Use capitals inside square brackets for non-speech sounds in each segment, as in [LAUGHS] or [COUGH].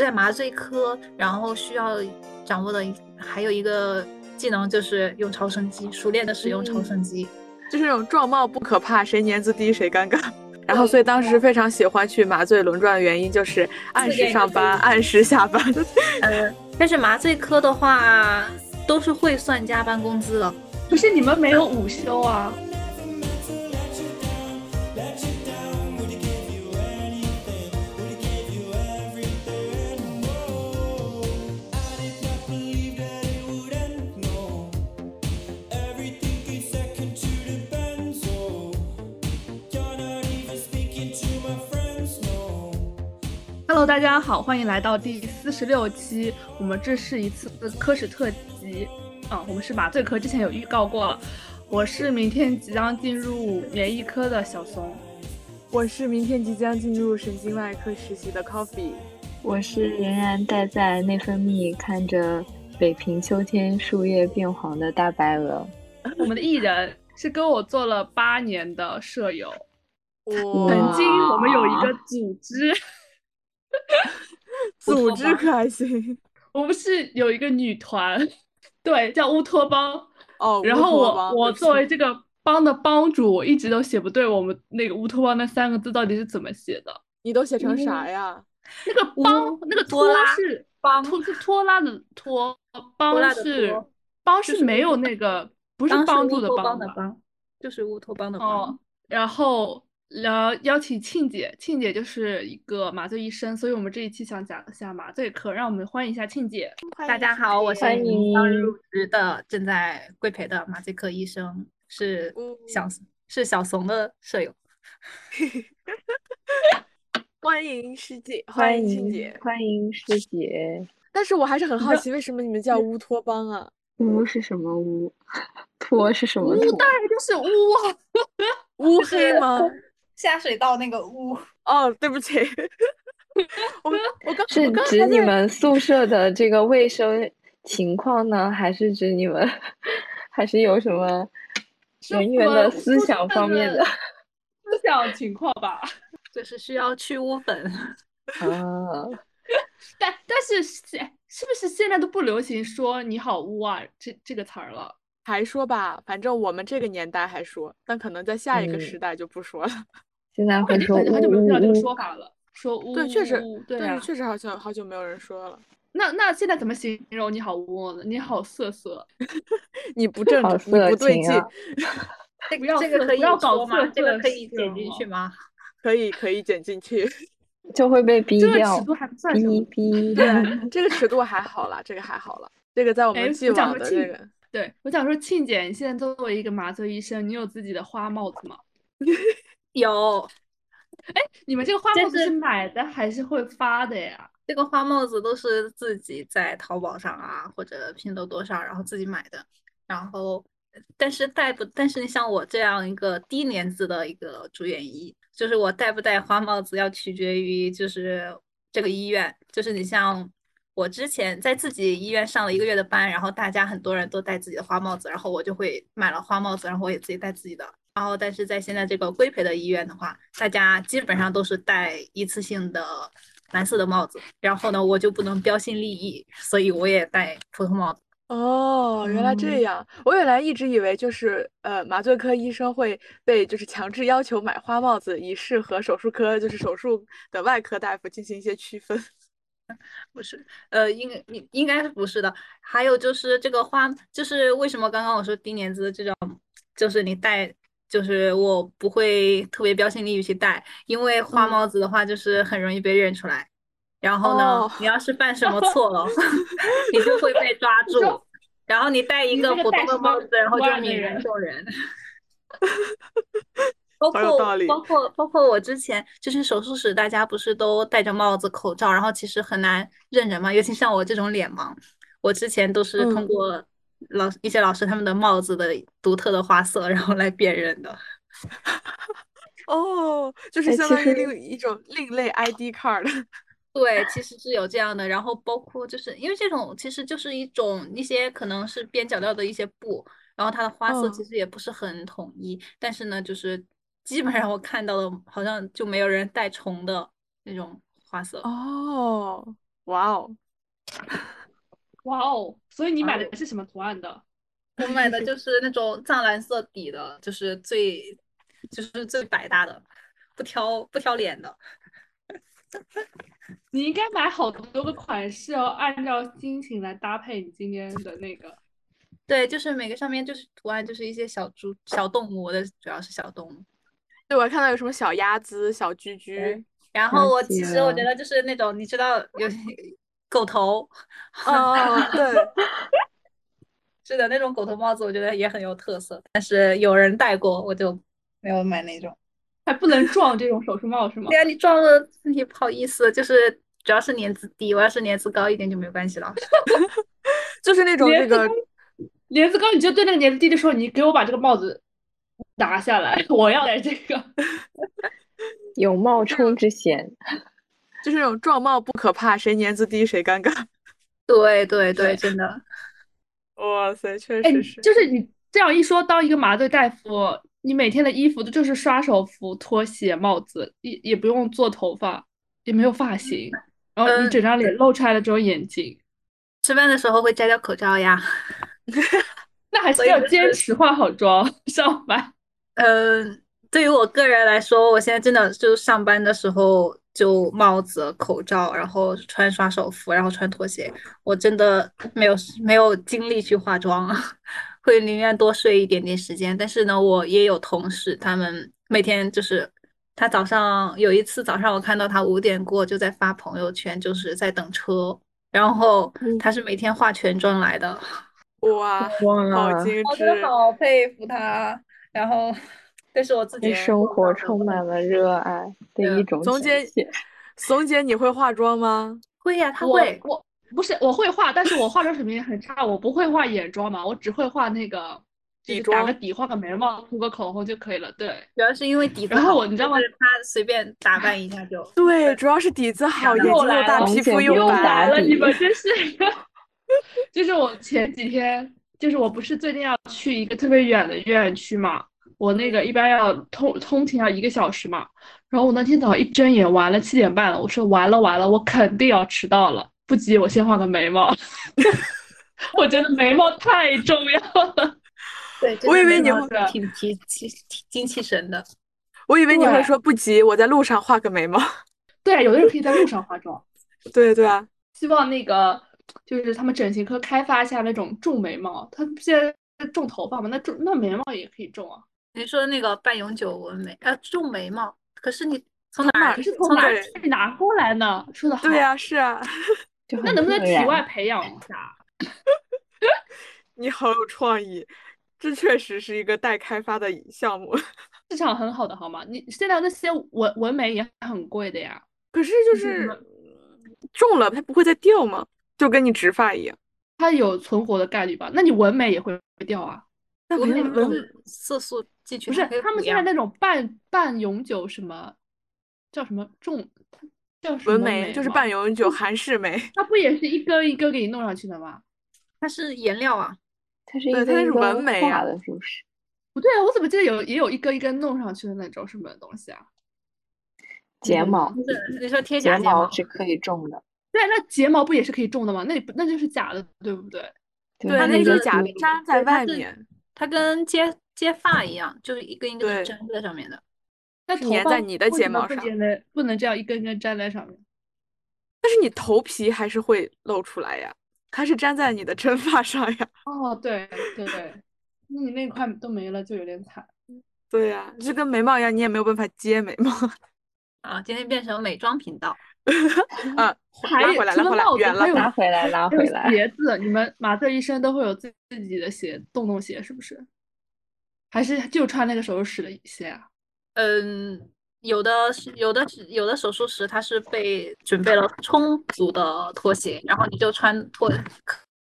在麻醉科，然后需要掌握的还有一个技能就是用超声机，熟练的使用超声机，就是那种状貌不可怕，谁年资低谁尴尬。然后，所以当时非常喜欢去麻醉轮转的原因就是按时上班，按时下班。[LAUGHS] 嗯，但是麻醉科的话都是会算加班工资的。不是你们没有午休啊？Hello，大家好，欢迎来到第四十六期。我们这是一次科室特辑，啊，我们是麻醉科，之前有预告过了。我是明天即将进入免疫科的小松，我是明天即将进入神经外科实习的 Coffee，我是仍然待在内分泌看着北平秋天树叶变黄的大白鹅。我们的艺人是跟我做了八年的舍友，曾经我们有一个组织。[LAUGHS] 组织可还行？[LAUGHS] 我们是有一个女团，对，叫乌托邦。哦，然后我我作为这个帮的帮主，我一直都写不对我们那个乌托邦那三个字到底是怎么写的。你都写成啥呀？那个帮，那个拖是帮，拖是拖拉的拖，帮是帮是没有那个，不是帮助的帮的帮，就是乌托邦的帮。然后。聊邀请庆姐，庆姐就是一个麻醉医生，所以我们这一期想讲一下麻醉科，让我们欢迎一下庆姐。大家好，我是刚入职的，正在规培的麻醉科医生，是小是小怂的舍友。[LAUGHS] [LAUGHS] 欢迎师姐，欢迎庆姐，欢迎师姐。但是我还是很好奇，为什么你们叫乌托邦啊？乌是什么乌？[LAUGHS] 托是什么？乌当然就是乌啊，乌黑吗？下水道那个污 [LAUGHS] 哦，对不起，[LAUGHS] 我我刚是指你们宿舍的这个卫生情况呢，还是指你们 [LAUGHS] 还是有什么人员的思想方面的思想情况吧？就是需要去污粉啊，但但是现是不是现在都不流行说你好污啊这这个词儿了？还说吧，反正我们这个年代还说，但可能在下一个时代就不说了。现在会说很久没有听到这个说法了，说污对，确实对，确实好像好久没有人说了。那那现在怎么形容你好污呢？你好色色，[LAUGHS] 你不正，你不对劲。不要这个可以搞吗？这个 [LAUGHS] 可以剪进去吗？可以可以剪进去，就会被逼掉。这个尺度还不算什么，对，[LAUGHS] 这个尺度还好了，这个还好了。这个在我们既往的这个，对我想说，庆姐，你现在作为一个麻醉医生，你有自己的花帽子吗？有，哎，你们这个花帽子是买的还是会发的呀？这个花帽子都是自己在淘宝上啊，或者拼多多上，然后自己买的。然后，但是戴不，但是你像我这样一个低年资的一个住院医，就是我戴不戴花帽子要取决于就是这个医院。就是你像我之前在自己医院上了一个月的班，然后大家很多人都戴自己的花帽子，然后我就会买了花帽子，然后我也自己戴自己的。然后，但是在现在这个规培的医院的话，大家基本上都是戴一次性的蓝色的帽子。然后呢，我就不能标新立异，所以我也戴普通帽子。哦，原来这样。我原来一直以为就是呃，麻醉科医生会被就是强制要求买花帽子，以适合手术科就是手术的外科大夫进行一些区分。[LAUGHS] 不是，呃，应应应该是不是的。还有就是这个花，就是为什么刚刚我说低年资这种，就是你戴。就是我不会特别标新立异去戴，因为花帽子的话就是很容易被认出来。然后呢，你要是犯什么 [LAUGHS] 错了，[LAUGHS] 你就会被抓住。然后你戴一个普通的帽子，然后就泯然众人。[LAUGHS] 包括包括包括我之前就是手术室，大家不是都戴着帽子、口罩，然后其实很难认人嘛。尤其像我这种脸盲，我之前都是通过。老一些老师他们的帽子的独特的花色，然后来辨认的。[LAUGHS] 哦，就是相当于另一种另类 ID card。[LAUGHS] 对，其实是有这样的。然后包括就是因为这种其实就是一种一些可能是边角料的一些布，然后它的花色其实也不是很统一。但是呢，就是基本上我看到的，好像就没有人带重的那种花色。哦。哇哦，哇哦！所以你买的是什么图案的？我买的就是那种藏蓝色底的，就是最就是最百搭的，不挑不挑脸的。[LAUGHS] 你应该买好多个款式哦，按照心情来搭配你今天的那个。对，就是每个上面就是图案，就是一些小猪、小动物，我的主要是小动物。对，我还看到有什么小鸭子、小居居。然后我其实我觉得就是那种你知道有狗头，哦，对，[LAUGHS] 是的，那种狗头帽子我觉得也很有特色，但是有人戴过，我就没有买那种。还不能撞这种手术帽是吗？对啊，你撞了也不好意思，就是主要是年资低，我要是年资高一点就没关系了。[LAUGHS] 就是那种那个年资高，你就对那个年资低的时候，你给我把这个帽子拿下来，我要戴这个。有冒充之嫌，就是那种状貌不可怕，谁年资低谁尴尬。[LAUGHS] 对对对，真的。哇塞，确实是。就是你这样一说，当一个麻醉大夫，你每天的衣服就是刷手服、拖鞋、帽子，也也不用做头发，也没有发型，然后你整张脸露出来的只有眼睛。吃饭的时候会摘掉口罩呀。[LAUGHS] 那还是要坚持化好妆 [LAUGHS] 上班。嗯。对于我个人来说，我现在真的就是上班的时候就帽子、口罩，然后穿刷手服，然后穿拖鞋。我真的没有没有精力去化妆，会宁愿多睡一点点时间。但是呢，我也有同事，他们每天就是他早上有一次早上，我看到他五点过就在发朋友圈，就是在等车，然后他是每天化全妆来的。哇，[LAUGHS] 好精致，我好佩服他。然后。但是我自己生活充满了热爱的一种怂姐，怂姐，你会化妆吗？会呀，她会。我不是我会化，但是我化妆水平很差，我不会画眼妆嘛，我只会画那个底妆，打个底，画个眉毛，涂个口红就可以了。对，主要是因为底子。然后我你知道吗？她随便打扮一下就。[LAUGHS] 对，主要是底子好，眼睛又大，皮肤又白了。你们真是，[LAUGHS] 就是我前几天，就是我不是最近要去一个特别远的院区嘛。我那个一般要通通勤要一个小时嘛，然后我那天早上一睁眼，完了七点半了，我说完了完了，我肯定要迟到了，不急，我先画个眉毛，[LAUGHS] 我觉得眉毛太重要了。[LAUGHS] 对，我以为你会挺提提精气神的，我以为你会说不急，我在路上画个眉毛。[LAUGHS] 对，有的人可以在路上化妆。对对啊，希望那个就是他们整形科开发一下那种种眉毛，他现在种头发嘛，那种那眉毛也可以种啊。你说那个半永久纹眉，呃，种眉毛，可是你从哪？是从哪儿拿过来呢？说的好。对呀，是啊。那能不能体外培养一下？[LAUGHS] 你好有创意，这确实是一个待开发的项目，[LAUGHS] 市场很好的，好吗？你现在那些纹纹眉也很贵的呀。可是就是种了，它不会再掉吗？就跟你植发一样，它有存活的概率吧？那你纹眉也会掉啊？那纹色素。不是他们现在那种半半永久什么叫什么种叫纹眉，就是半永久韩式眉，它不也是一根一根给你弄上去的吗？它是颜料啊，它是一根一根画的，是不是？不对啊，我怎么记得有也有一根一根弄上去的那种什么东西啊？睫毛，你说贴假睫毛是可以种的。对，那睫毛不也是可以种的吗？那那就是假的，对不对？对，那个假的粘在外面，它跟接。接发一样，就是一根一根粘在上面的。那粘在你的睫毛上，不能这样一根根粘在上面。但是你头皮还是会露出来呀，它是粘在你的真发上呀。哦，对对对，那你那块都没了，就有点惨。对呀，就跟眉毛一样，你也没有办法接眉毛。[LAUGHS] 啊，今天变成美妆频道。[LAUGHS] 啊，拉回来，拉回来，远了，拉回来，拉回来。鞋子，你们麻醉医生都会有自自己的鞋，洞洞鞋是不是？还是就穿那个手术室的鞋啊？嗯，有的是，有的是，有的手术室它是被准备了充足的拖鞋，然后你就穿拖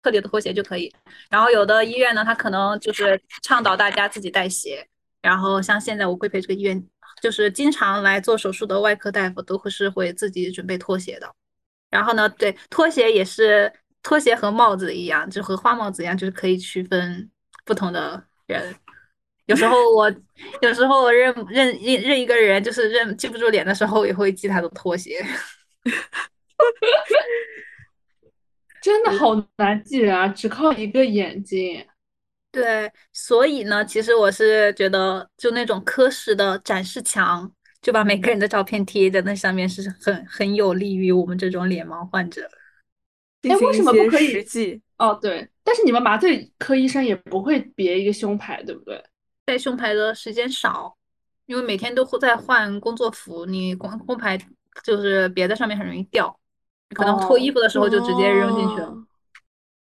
特别的拖鞋就可以。然后有的医院呢，它可能就是倡导大家自己带鞋。然后像现在我规培这个医院，就是经常来做手术的外科大夫都会是会自己准备拖鞋的。然后呢，对，拖鞋也是拖鞋和帽子一样，就和花帽子一样，就是可以区分不同的人。有时候我，有时候认认认认一个人，就是认记不住脸的时候，也会记他的拖鞋。[LAUGHS] 真的好难记人啊，只靠一个眼睛。对，所以呢，其实我是觉得，就那种科室的展示墙，就把每个人的照片贴在那上面，是很很有利于我们这种脸盲患者。哎，为什么不可以实际？哦，对，但是你们麻醉科医生也不会别一个胸牌，对不对？带胸牌的时间少，因为每天都会在换工作服，你光工牌就是别在上面很容易掉，可能脱衣服的时候就直接扔进去了。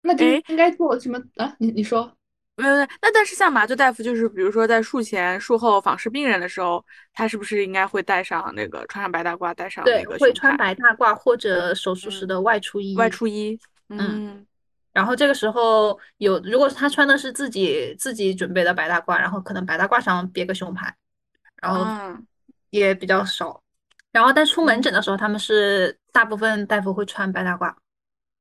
那就应该做什么啊？你你说。没有，那但是像麻醉大夫，就是比如说在术前、术后访视病人的时候，他是不是应该会带上那个穿上白大褂，带上那个会穿白大褂或者手术时的外出衣。外出衣，嗯。然后这个时候有，如果他穿的是自己自己准备的白大褂，然后可能白大褂上别个胸牌，然后也比较少。然后但出门诊的时候，他们是大部分大夫会穿白大褂，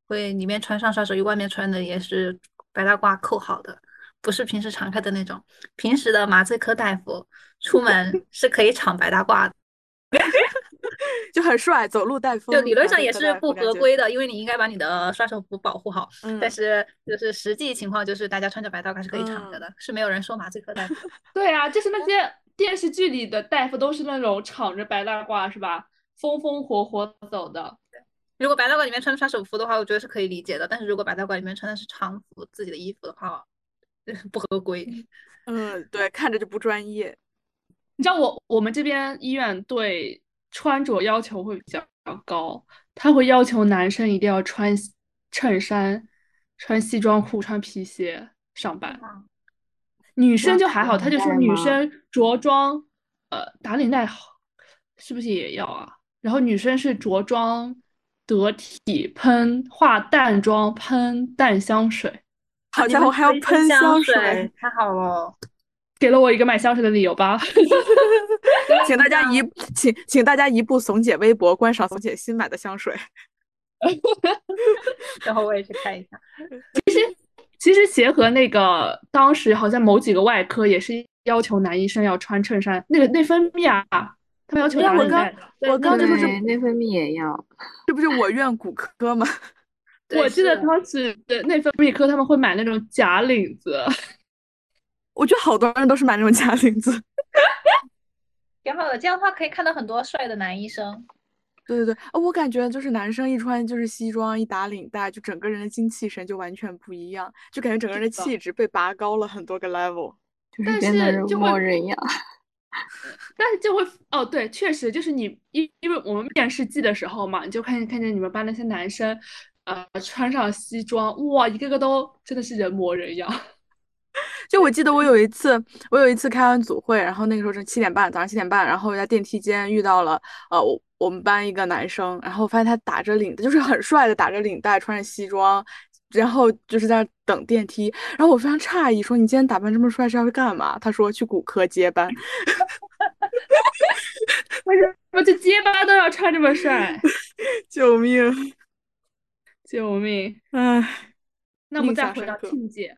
会里面穿上刷手衣，外面穿的也是白大褂扣好的。不是平时常开的那种，平时的麻醉科大夫出门是可以 [LAUGHS] 敞白大褂的，就很帅，走路带风。就理论上也是不合规的，因为你应该把你的刷手服保护好。但是就是实际情况就是大家穿着白大褂是可以敞着的，是没有人说麻醉科大夫。[LAUGHS] 对啊，就是那些电视剧里的大夫都是那种敞着白大褂是吧？风风火火走的。如果白大褂里面穿的刷手服的话，我觉得是可以理解的。但是如果白大褂里面穿的是常服自己的衣服的话，[LAUGHS] 不合规，嗯，对，看着就不专业。你知道我我们这边医院对穿着要求会比较高，他会要求男生一定要穿衬衫、穿西装裤、穿皮鞋上班。女生就还好，他就说女生着装，呃，打领带好，是不是也要啊？然后女生是着装得体，喷化淡妆，喷淡香水。好家伙，还要喷香水，太好了，给了我一个买香水的理由吧。[LAUGHS] 请大家一 [LAUGHS] 请请大家一步怂姐微博观赏怂姐新买的香水。[LAUGHS] 然后我也去看一下。其实其实协和那个当时好像某几个外科也是要求男医生要穿衬衫，那个内分泌啊，他们要求打领带的。我刚就是内分泌也要，这不是我院骨科吗？我记得当时内分泌科他们会买那种假领子，我觉得好多人都是买那种假领子，[LAUGHS] 挺好的。这样的话可以看到很多帅的男医生。对对对，我感觉就是男生一穿就是西装一打领带，就整个人的精气神就完全不一样，就感觉整个人的气质被拔高了很多个 level，就是变得人模人样。[LAUGHS] 但是就会哦，对，确实就是你因因为我们面试季的时候嘛，你就看见看见你们班那些男生。呃，穿上西装，哇，一个个都真的是人模人样。就我记得我有一次，我有一次开完组会，然后那个时候是七点半，早上七点半，然后在电梯间遇到了呃我我们班一个男生，然后发现他打着领带，就是很帅的打着领带，穿着西装，然后就是在等电梯，然后我非常诧异，说你今天打扮这么帅是要去干嘛？他说去骨科接班。[LAUGHS] 为什么去接班都要穿这么帅？[LAUGHS] 救命！救命！唉，那我们再回到庆姐，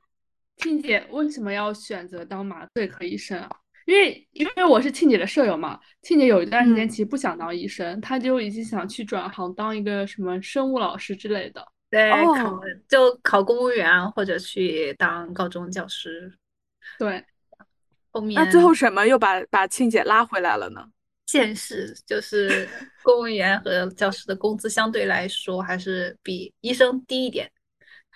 庆姐为什么要选择当麻醉科医生啊？因为因为我是庆姐的舍友嘛，庆姐有一段时间其实不想当医生，她就已经想去转行当一个什么生物老师之类的。对，考就考公务员或者去当高中教师。对，后面那最后什么又把把庆姐拉回来了呢？现实就是 [LAUGHS] 公务员和教师的工资相对来说还是比医生低一点。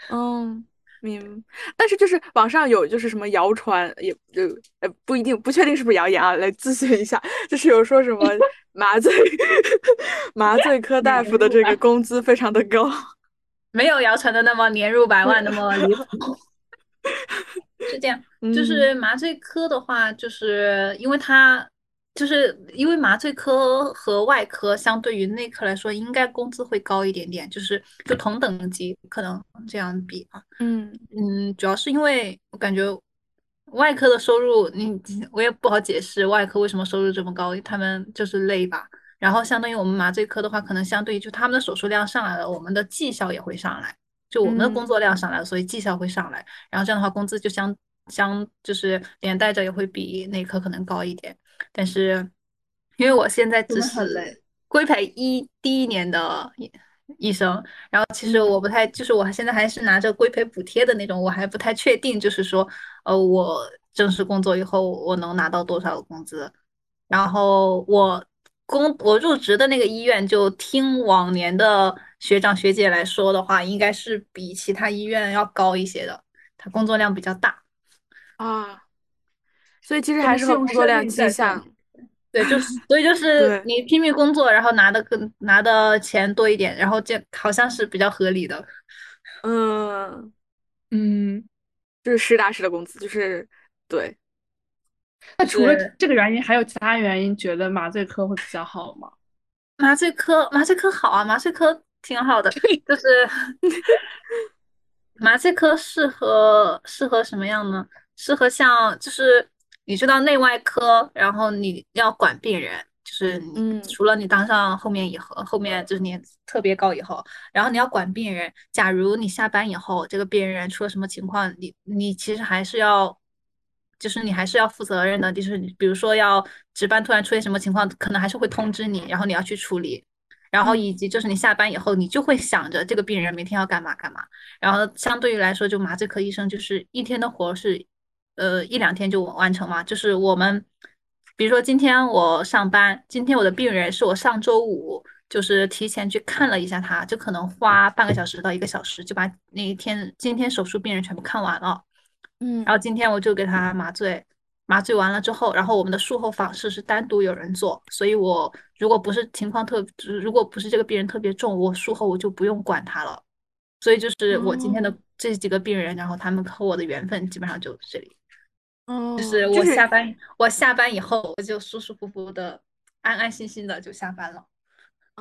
嗯，明。但是就是网上有就是什么谣传，也就呃不一定不确定是不是谣言啊，来咨询一下。就是有说什么 [LAUGHS] 麻醉 [LAUGHS] 麻醉科大夫的这个工资非常的高，[LAUGHS] 没有谣传的那么年入百万那么离谱。是这样，就是麻醉科的话，就是因为它。就是因为麻醉科和外科相对于内科来说，应该工资会高一点点，就是就同等级可能这样比啊。嗯嗯，主要是因为我感觉外科的收入，你我也不好解释外科为什么收入这么高，他们就是累吧。然后相当于我们麻醉科的话，可能相对于就他们的手术量上来了，我们的绩效也会上来，就我们的工作量上来了，所以绩效会上来。然后这样的话，工资就相相就是连带着也会比内科可能高一点。但是，因为我现在只是规培一第一年的医生。然后其实我不太，就是我现在还是拿着规培补贴的那种，我还不太确定，就是说，呃，我正式工作以后我能拿到多少的工资。然后我工我入职的那个医院，就听往年的学长学姐来说的话，应该是比其他医院要高一些的，他工作量比较大啊。所以其实还是和工作量迹象。对，就是所以就 [LAUGHS] 是你拼命工作，然后拿的更拿的钱多一点，然后这好像是比较合理的。嗯 [LAUGHS] 嗯，就是实打实的工资，就是对。那除了这个原因，还有其他原因觉得麻醉科会比较好吗？麻醉科，麻醉科好啊，麻醉科挺好的，就是 [LAUGHS] 麻醉科适合适合什么样呢？适合像就是。你知道内外科，然后你要管病人，就是嗯，除了你当上后面以后，后面就是你特别高以后，然后你要管病人。假如你下班以后，这个病人出了什么情况，你你其实还是要，就是你还是要负责任的。就是比如说要值班，突然出现什么情况，可能还是会通知你，然后你要去处理。然后以及就是你下班以后，你就会想着这个病人明天要干嘛干嘛。然后相对于来说，就麻醉科医生就是一天的活是。呃，一两天就完成嘛？就是我们，比如说今天我上班，今天我的病人是我上周五就是提前去看了一下，他就可能花半个小时到一个小时就把那一天今天手术病人全部看完了。嗯，然后今天我就给他麻醉，麻醉完了之后，然后我们的术后访视是单独有人做，所以我如果不是情况特，如果不是这个病人特别重，我术后我就不用管他了。所以就是我今天的这几个病人，然后他们和我的缘分基本上就这里。就是我下班，我下班以后我就舒舒服服的、安安心心的就下班了。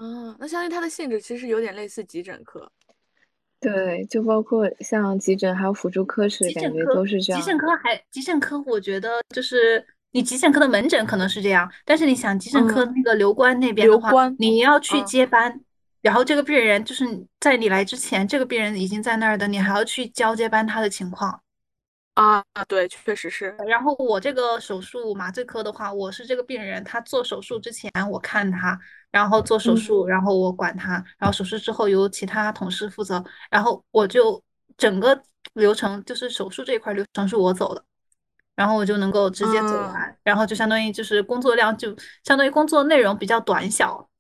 嗯，那相当于它的性质其实有点类似急诊科。对，就包括像急诊还有辅助科室，感觉都是这样。急诊科还急诊科，我觉得就是你急诊科的门诊可能是这样，但是你想急诊科那个留观那边的话，你要去接班，然后这个病人就是在你来之前，这个病人已经在那儿的，你还要去交接班他的情况。啊啊，对，确实是。然后我这个手术麻醉科的话，我是这个病人，他做手术之前我看他，然后做手术，然后我管他，然后手术之后由其他同事负责，然后我就整个流程就是手术这一块流程是我走的，然后我就能够直接走完，然后就相当于就是工作量就相当于工作内容比较短小。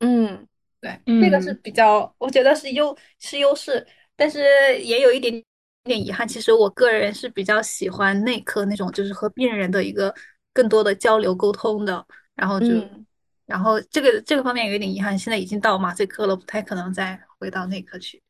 嗯，对，这个是比较，我觉得是优是优势，但是也有一点。有点遗憾，其实我个人是比较喜欢内科那种，就是和病人的一个更多的交流沟通的。然后就，然后这个这个方面有点遗憾，现在已经到麻醉科了，不太可能再回到内科去。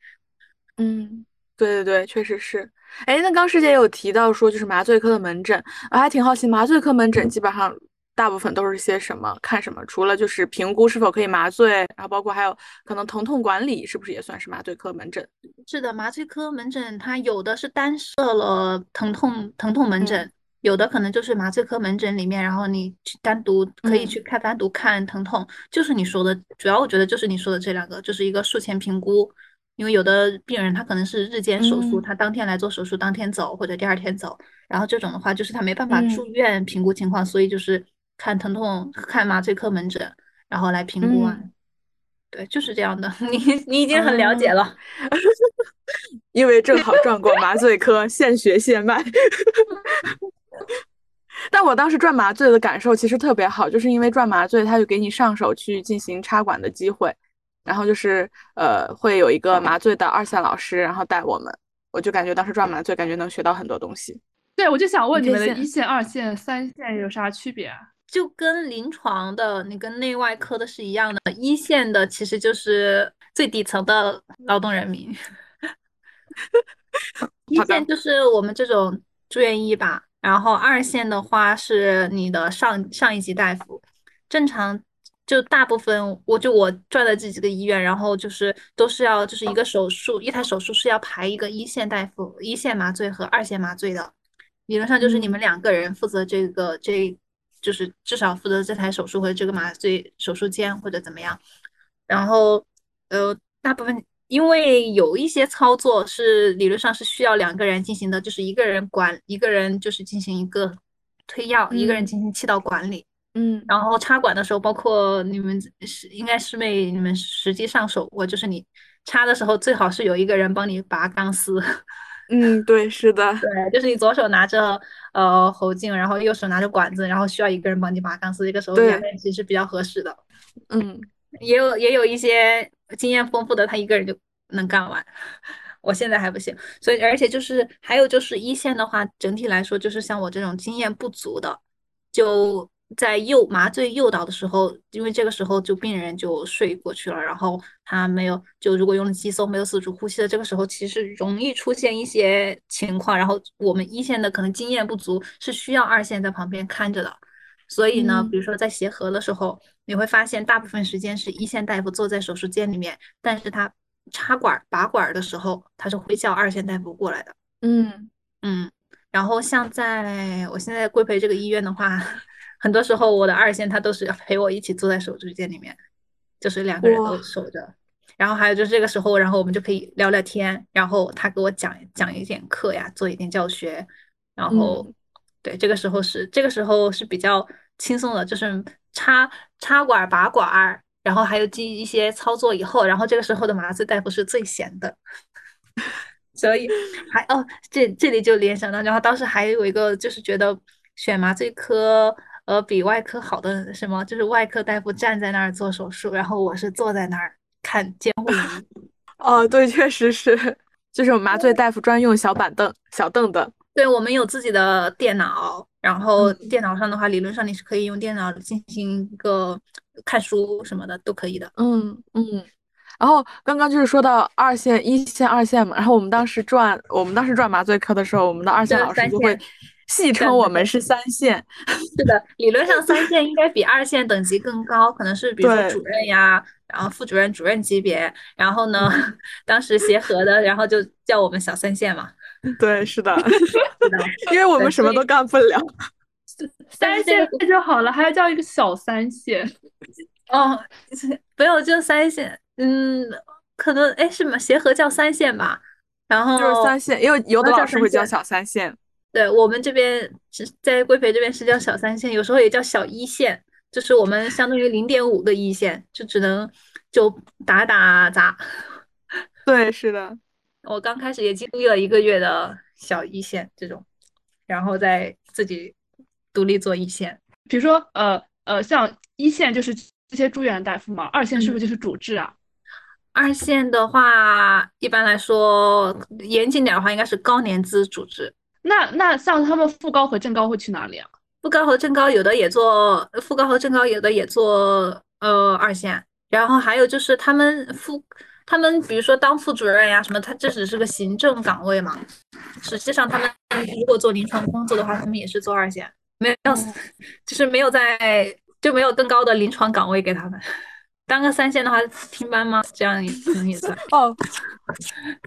嗯，对对对，确实是。哎，那刚师姐有提到说，就是麻醉科的门诊，我还挺好奇，麻醉科门诊基本上。大部分都是些什么？看什么？除了就是评估是否可以麻醉，然后包括还有可能疼痛管理，是不是也算是麻醉科门诊？是的，麻醉科门诊它有的是单设了疼痛疼痛门诊，有的可能就是麻醉科门诊里面，然后你去单独可以去看单独看疼痛，就是你说的，主要我觉得就是你说的这两个，就是一个术前评估，因为有的病人他可能是日间手术，他当天来做手术，当天走或者第二天走，然后这种的话就是他没办法住院评估情况，所以就是。看疼痛，看麻醉科门诊，然后来评估啊。对，就是这样的。[LAUGHS] 你你已经很了解了，[LAUGHS] 因为正好转过麻醉科，现学现卖。[LAUGHS] 但我当时转麻醉的感受其实特别好，就是因为转麻醉，他就给你上手去进行插管的机会，然后就是呃会有一个麻醉的二线老师，然后带我们，我就感觉当时转麻醉，感觉能学到很多东西。对，我就想问你们的一线、二线、三线有啥区别啊？就跟临床的，你跟内外科的是一样的。一线的其实就是最底层的劳动人民，一线就是我们这种住院医吧。然后二线的话是你的上上一级大夫。正常就大部分，我就我转的这几个医院，然后就是都是要就是一个手术，一台手术是要排一个一线大夫、一线麻醉和二线麻醉的。理论上就是你们两个人负责这个这。就是至少负责这台手术或者这个麻醉手术间或者怎么样，然后呃，大部分因为有一些操作是理论上是需要两个人进行的，就是一个人管一个人就是进行一个推药，一个人进行气道管理，嗯，然后插管的时候，包括你们是应该师妹你们实际上手过，就是你插的时候最好是有一个人帮你拔钢丝。嗯，对，是的，对，就是你左手拿着呃喉镜，然后右手拿着管子，然后需要一个人帮你拔钢丝，这个时候对两个人其实是比较合适的。嗯也有也有一些经验丰富的，他一个人就能干完。我现在还不行，所以而且就是还有就是一线的话，整体来说就是像我这种经验不足的，就在诱麻醉诱导的时候，因为这个时候就病人就睡过去了，然后他没有就如果用了激松没有自主呼吸的这个时候，其实容易出现一些情况，然后我们一线的可能经验不足，是需要二线在旁边看着的。所以呢，嗯比如说在协和的时候，你会发现大部分时间是一线大夫坐在手术间里面，但是他插管儿拔管儿的时候，他是会叫二线大夫过来的。嗯嗯，然后像在我现在规培这个医院的话，很多时候我的二线他都是陪我一起坐在手术间里面，就是两个人都守着。然后还有就是这个时候，然后我们就可以聊聊天，然后他给我讲讲一点课呀，做一点教学，然后嗯对，这个时候是这个时候是比较轻松的，就是插插管儿、拔管儿，然后还有记一些操作以后，然后这个时候的麻醉大夫是最闲的。[LAUGHS] 所以还哦，这这里就联想到，然后当时还有一个就是觉得选麻醉科呃比外科好的什么，就是外科大夫站在那儿做手术，然后我是坐在那儿看监护仪。[LAUGHS] 哦，对，确实是，就是麻醉大夫专用小板凳、小凳凳。对，我们有自己的电脑，然后嗯电脑上的话，理论上你是可以用电脑进行一个看书什么的都可以的。嗯嗯。然后刚刚就是说到二线、一线、二线嘛，然后我们当时转我们当时转麻醉科的时候，我们的二线老师就会线戏称我们是三线。是的，理论上三线应该比二线等级更高，可能是比如说主任呀，然后副主任、主任级别。然后呢，[LAUGHS] 当时协和的，然后就叫我们小三线嘛。对，是的，[LAUGHS] 是的，[LAUGHS] 因为我们什么都干不了。三线这个就好了，还要叫一个小三线。哦，没有就三线，嗯，可能哎是吗？协和叫三线吧，然后就是三线，因为有的老师会叫小三线。对，我们这边是在贵培这边是叫小三线，有时候也叫小一线，就是我们相当于零点五个一线，就只能就打打杂。[LAUGHS] 对，是的，我刚开始也经历了一个月的小一线这种，然后再自己独立做一线。比如说，呃呃，像一线就是这些住院大夫嘛，二线是不是就是主治啊？二线的话，一般来说严谨点儿的话，应该是高年资主治。那那像他们副高和正高会去哪里啊？副高和正高有的也做，副高和正高有的也做呃二线，然后还有就是他们副他们比如说当副主任呀什么，他这只是个行政岗位嘛，实际上他们如果做临床工作的话，他们也是做二线，没有 [LAUGHS] 就是没有在就没有更高的临床岗位给他们。当个三线的话，听班吗？这样也可能也算。[LAUGHS] 哦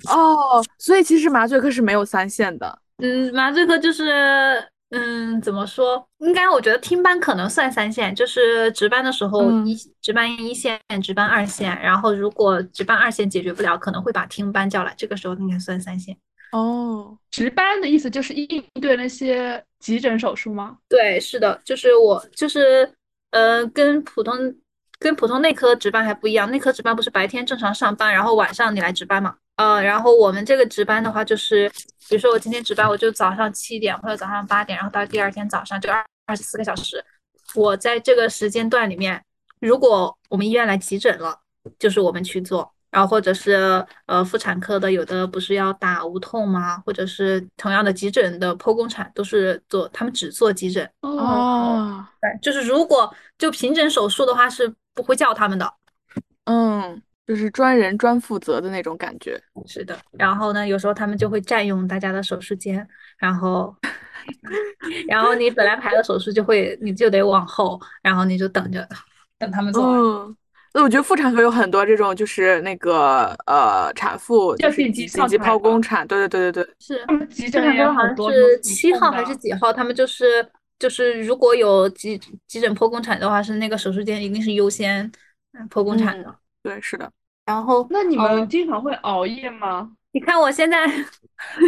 哦，所以其实麻醉科是没有三线的。嗯，麻醉科就是，嗯，怎么说？应该我觉得听班可能算三线，就是值班的时候嗯一、值班一线，值班二线，然后如果值班二线解决不了，可能会把听班叫来，这个时候应该算三线。哦，值班的意思就是应对那些急诊手术吗？对，是的，就是我就是，呃，跟普通跟普通内科值班还不一样，内科值班不是白天正常上班，然后晚上你来值班嘛？呃，然后我们这个值班的话，就是比如说我今天值班，我就早上七点或者早上八点，然后到第二天早上就二二十四个小时，我在这个时间段里面，如果我们医院来急诊了，就是我们去做。然后或者是呃妇产科的，有的不是要打无痛吗？或者是同样的急诊的剖宫产都是做，他们只做急诊。哦，对，就是如果就平诊手术的话是不会叫他们的。嗯，就是专人专负责的那种感觉。是的，然后呢，有时候他们就会占用大家的手术间，然后，[LAUGHS] 然后你本来排的手术就会，你就得往后，然后你就等着，等他们做完。嗯，那我觉得妇产科有很多这种，就是那个呃，产妇就是要紧急剖宫产，对对对对对，是，他们急妇诊科好像是很七号还是几号，他们就是就是如果有急急诊剖宫产的话，是那个手术间一定是优先嗯剖宫产的。对，是的。然后那你哦们经常会熬夜吗？你看我现在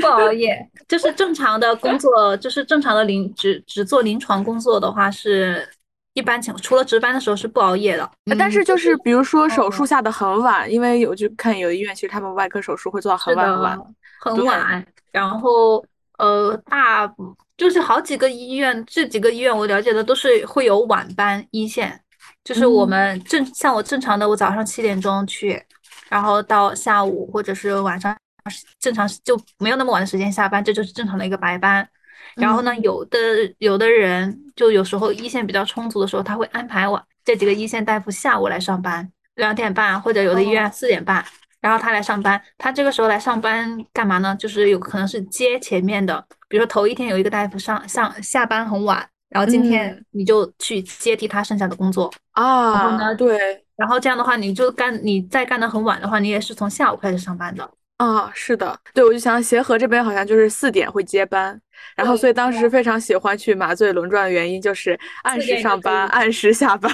不熬夜，就是正常的工作，就是正常的临只只做临床工作的话是一般情除了值班的时候是不熬夜的。呃但是嗯就是比如说手哦术下的很晚，因为有就看有医院其实他们外科手术会做到很晚很晚。很晚，然后呃，大就是好几个医院，这几个医院我了解的都是会有晚班一线，就是我嗯们正像我正常的，我早上七点钟去，然后到下午或者是晚上正常就没有那么晚的时间下班，这就是正常的一个白班。然后呢，嗯有的有的人就有时候一线比较充足的时候，他会安排我这几个一线大夫下午来上班，两点半或者有的医院哦四点半，然后他来上班。他这个时候来上班干嘛呢？就是有可能是接前面的，比如说头一天有一个大夫上上下班很晚，然后今天嗯你就去接替他剩下的工作。后啊，呢对然后这样的话，你就干你再干的很晚的话，你也是从下午开始上班的。啊，是的，对，我就想协和这边好像就是四点会接班，然后所以当时非常喜欢去麻醉轮转的原因就是按时上班，按时下班。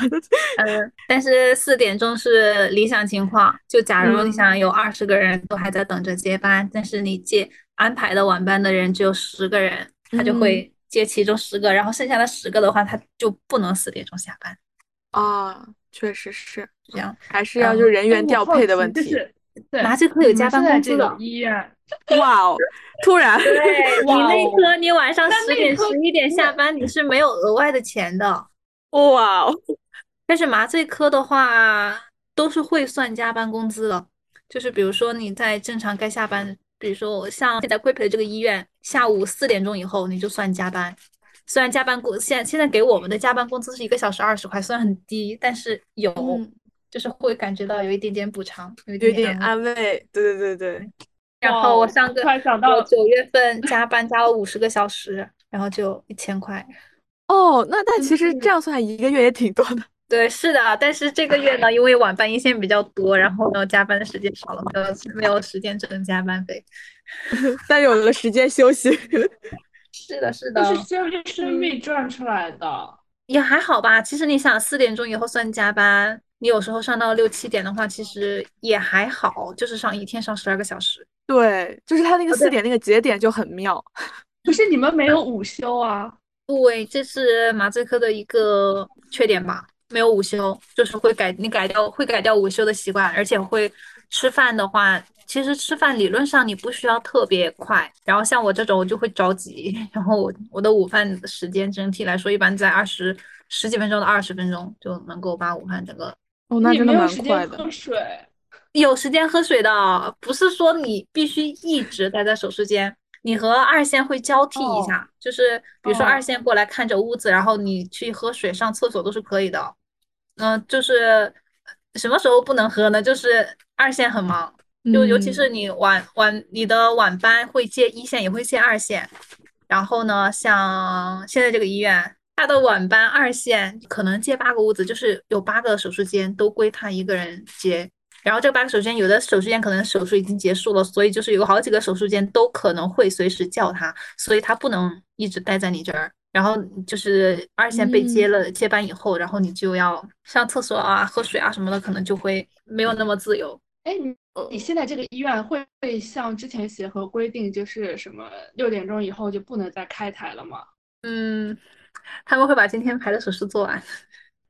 嗯，[LAUGHS] 但是四点钟是理想情况，就假如你嗯想有二十个人都还在等着接班，但是你接安排的晚班的人只有十个人，他就嗯会接其中十个，然后剩下的十个的话，他就不能四点钟下班，啊，确实是，这样。还是要就是人员调配的问题。就是对麻醉科有加班工资的，医院，[LAUGHS] 哇哦，突然，对你哇内哦科你晚上但十点十一点下班，你是没有额外的钱的。哇哦，但是麻醉科的话，都是会算加班工资的。就是比如说你在正常该下班，比如说我像现在规培的这个医院，下午四点钟以后你就算加班。虽然加班工现在现在给我们的加班工资是一个小时二十块，虽然很低，但是有，嗯就是会感觉到有一点点补偿，有一点点点安慰。对对对对，然后我上个突然想到九月份加班加了五十个小时，然后就一千块。哦，那那其实这样算一个月也挺多的。对，是的，但是这个月呢，因为晚班一线比较多，然后呢，加班的时间少了，没有没有时间挣加班费。[LAUGHS] [LAUGHS] 但有了时间休息。[LAUGHS] 是的，是都是的，生生命赚出来的。也还好吧。其实你想，四点钟以后算加班，你有时候上到六七点的话，其实也还好，就是上一天上十二个小时。对，就是他那个四点那个节点就很妙。可是你们没有午休啊？对，这是麻醉科的一个缺点吧，没有午休，就是会改你改掉会改掉午休的习惯，而且会吃饭的话，其实吃饭理论上你不需要特别快，然后像我这种我就会着急，[LAUGHS] 然后我我的午饭时间整体来说一般在二十十几分钟到二十分钟就能够把午饭整个哦，那真的你没有时蛮快的。间喝水。有时间喝水的，不是说你必须一直待在手术间，你和二线会交替一哦下，就是比如说二哦线过来看着屋子，然后你去喝水、上厕所都是可以的。嗯、就是什么时候不能喝呢？就是二线很忙，就尤其嗯是你晚晚你的晚班会接一线，也会接二线。然后呢，像现在这个医院，他的晚班二线可能接八个屋子，就是有八个手术间都归他一个人接。然后这八个手术间，有的手术间可能手术已经结束了，所以就是有好几个手术间都可能会随时叫他，所以他不能一直待在你这儿。然后就是二线被接了接班以后，然后你就要上厕所啊、喝水啊什么的，可能就会没有那么自由。哎，你呃你现在这个医院会会像之前协和规定，就是什么六点钟以后就不能再开台了吗？嗯，他们会把今天排的手术做完。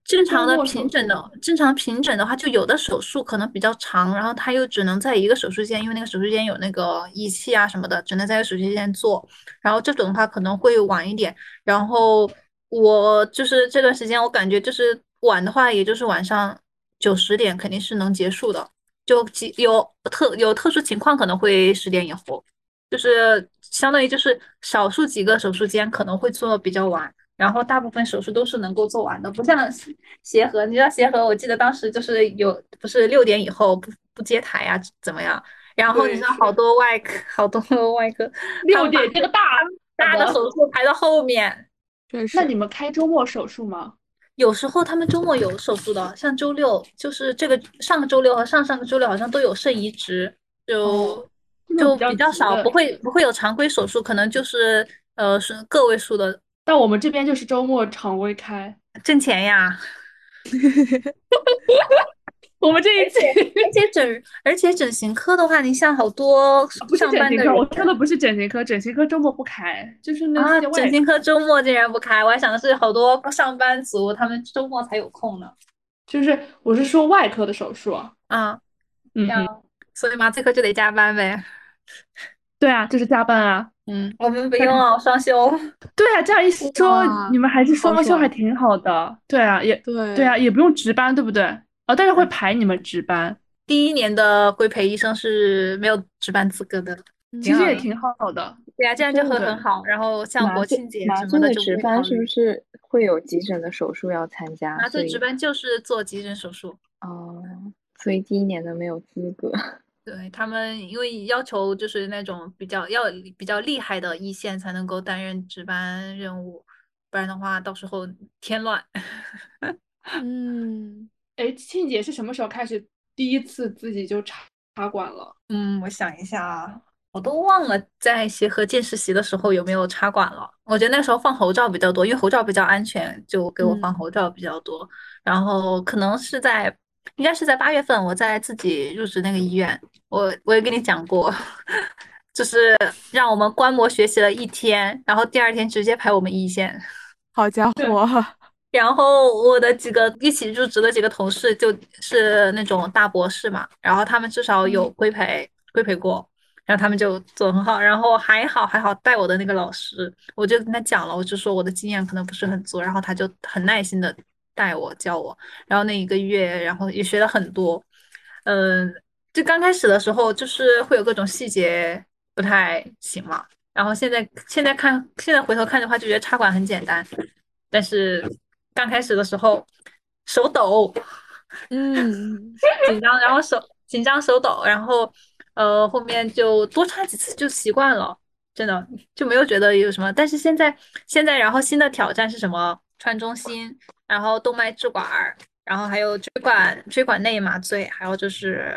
正常的平整的，正常平整的话，就有的手术可能比较长，然后他又只能在一个手术间，因为那个手术间有那个仪器啊什么的，只能在一个手术间做。然后这种的话可能会晚一点。然后我就是这段时间，我感觉就是晚的话，也就是晚上九十点肯定是能结束的。就几有特有特殊情况可能会十点以后，就是相当于就是少数几个手术间可能会做的比较晚，然后大部分手术都是能够做完的，不像协和，你知道协和，我记得当时就是有不是六点以后不不接台呀、怎么样？然后你知道好多外科，好多外科六点这个大大的手术排到后面，确实那你们开周末手术吗？有时候他们周末有手术的，像周六就是这个上个周六和上上个周六好像都有肾移植，就就比较少，不会不会有常规手术，可能就是呃是个位数的但我们这边就是周末常规开。[LAUGHS] 挣钱呀。[LAUGHS] 我们这一期而且整而且整形科的话，你像好多不是上班的人整形科，我说的不是整形科，整形科周末不开，就是那整形科周末竟然不开，我还想的是好多上班族他们周末才有空呢。就是我是说外科的手术啊，啊，嗯所以麻醉科就得加班呗。对啊，就是加班啊，嗯，我们不用啊，双休。[LAUGHS] 对啊，这样一说，你们还是双休还挺好的，对啊，也对对啊，也不用值班，对不对？哦，但是会排你们值班，第一年的规培医生是没有值班资格的。其实也挺好的。对啊，这样就会很好。然后像国庆节什么的就值班。是不是会有急诊的手术要参加？麻醉值班就是做急诊手术。哦，所以第一年的没有资格。对他们，因为要求就是那种比较要比较厉害的一线才能够担任值班任务，不然的话到时候添乱。[LAUGHS] 嗯，哎，庆姐是什么时候开始第一次自己就插插管了？嗯，我想一下啊，我都忘了在协和见实习的时候有没有插管了。我觉得那时候放喉罩比较多，因为喉罩比较安全，就给我放嗯喉罩比较多。然后可能是在，应该是在八月份，我在自己入职那个医院，我我也跟你讲过，[LAUGHS] 就是让我们观摩学习了一天，然后第二天直接排我们一线。好家。伙，然后我的几个一起入职的几个同事就是那种大博士嘛，然后他们至少有规培，规培过，然后他们就做很好，然后还好还好带我的那个老师，我就跟他讲了，我就说我的经验可能不是很足，然后他就很耐心的带我教我，然后那一个月，然后也学了很多，嗯，就刚开始的时候就是会有各种细节不太行嘛，然后现在现在看现在回头看的话，就觉得插管很简单，但是刚开始的时候手抖，嗯，紧张，然后手紧张手抖，然后呃后面就多插几次就习惯了，真的就没有觉得有什么。但是现在现在然后新的挑战是什么？穿中心，然后动脉置管儿，然后还有椎管椎管内麻醉，还有就是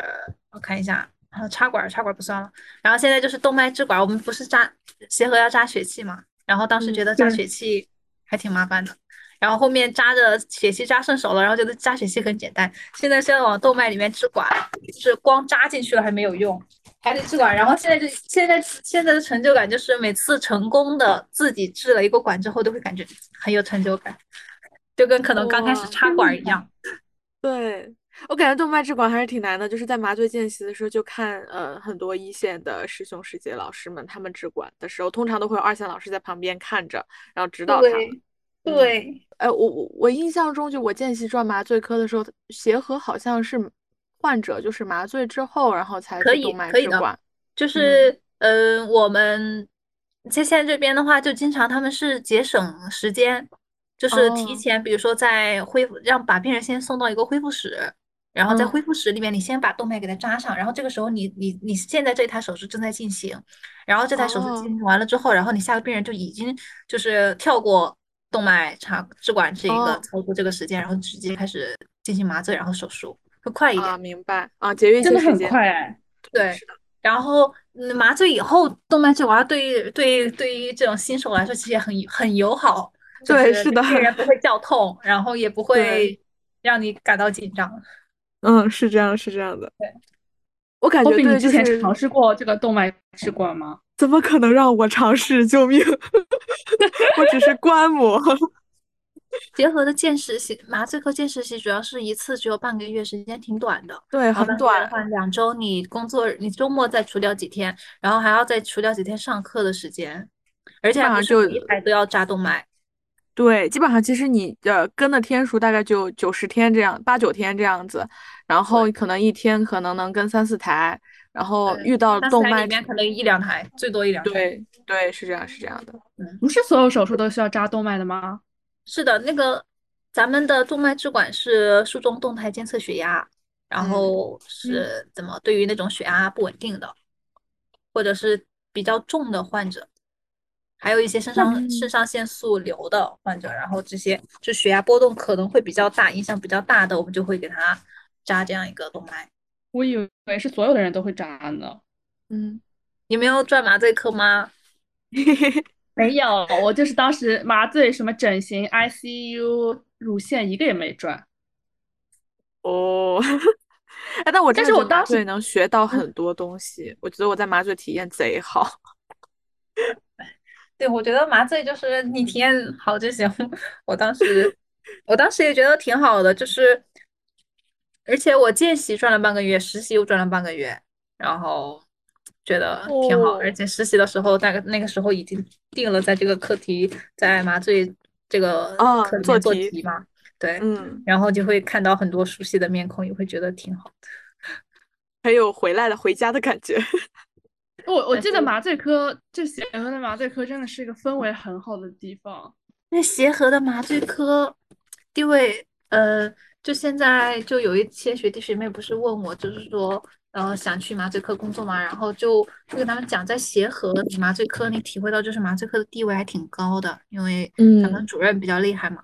我看一下，然后插管插管不算了，然后现在就是动脉支管，我们不是扎协和要扎血气嘛，然后当时嗯觉得扎血气还挺麻烦的。然后后面扎着血气扎顺手了，然后觉得扎血气很简单。现在是要往动脉里面支管，就是光扎进去了还没有用，还得置管。然后现在就现在现在的成就感就是每次成功的自己置了一个管之后，都会感觉很有成就感，就跟可能刚开始插管一样。对。我感觉动脉置管还是挺难的，就是在麻醉见习的时候就看，呃，很多一线的师兄师姐老师们他们置管的时候，通常都会有二线老师在旁边看着，然后指导他们。对对，哎，我我我印象中，就我见习转麻醉科的时候，协和好像是患者就是麻醉之后，然后才可以去动脉可以的置管。就是嗯、呃我们在现在这边的话，就经常他们是节省时间，就是提哦前，比如说在恢复，让把病人先送到一个恢复室，然后在嗯。恢复室里面，你先把动脉给它扎上，然后这个时候你你你现在这台手术正在进行，然后这台手术哦。进行完了之后，然后你下个病人就已经就是跳过动脉插支管这一个哦。操作这个时间，然后直接开始进行麻醉，然后手术会快一点。啊，明白啊，节约一真的很。快。哎，对，然后嗯，麻醉以后动脉置管对于对于对于这种新手来说，其实也很很友好，对是的病人不会。叫痛，然后也不会让你感到紧张。嗯，是这样，是这样的。对，我感觉你之前尝试过这个动脉试管吗？怎么可能让我尝试？救命！[LAUGHS] 我只是观摩。[LAUGHS] 结合的见实习，麻醉科见实习主要是一次只有半个月，时间挺短的。对，很短。两周你工作，你周末再除掉几天，然后还要再除掉几天上课的时间，而且还不是基本上就每一排都要扎动脉。对，基本上其实你呃跟的天数大概就九十天这样，八九天这样子，然后可能一天可能能跟三四台，然后遇到动脉里面可能一两台，最多一两台。对对是这样是这样的。不是所有手术都需要扎动脉的吗？是的，那个咱们的动脉置管是术中动态监测血压，然嗯后是怎么对于那种血压不稳定的，或者是比较重的患者，还有一些肾上嗯肾上腺素瘤的患者，然后这些就血压波动可能会比较大，影响比较大的，我们就会给他扎这样一个动脉。我以为是所有的人都会扎呢。嗯，你没有转麻醉科吗？[LAUGHS] 没有，我就是当时麻醉、什么整形、ICU、乳腺一个也没转。哦，[LAUGHS] 哎，但是我当时得麻醉能学到很多东西，我觉得我在麻醉体验贼好。[LAUGHS] 对，我觉得麻醉就是你体验好就行。我当时，[LAUGHS] 我当时也觉得挺好的，就是，而且我见习转了半个月，实习又转了半个月，然后觉得挺好。而哦且实习的时候，大概那个时候已经定了在这个课题，在麻醉这个课做题题嘛，对，嗯，然后就会看到很多熟悉的面孔，也会觉得挺好的。[LAUGHS] 很有回来了回家的感觉。我我记得麻醉科，就协和的麻醉科真的是一个氛围很好的地方。那协和的麻醉科地位，呃，就现在就有一些学弟学妹不是问我，就是说，呃，想去麻醉科工作嘛，然后就就跟他们讲，在协和你麻醉科你体会到就是麻醉科的地位还挺高的，因为咱们嗯主任比较厉害嘛。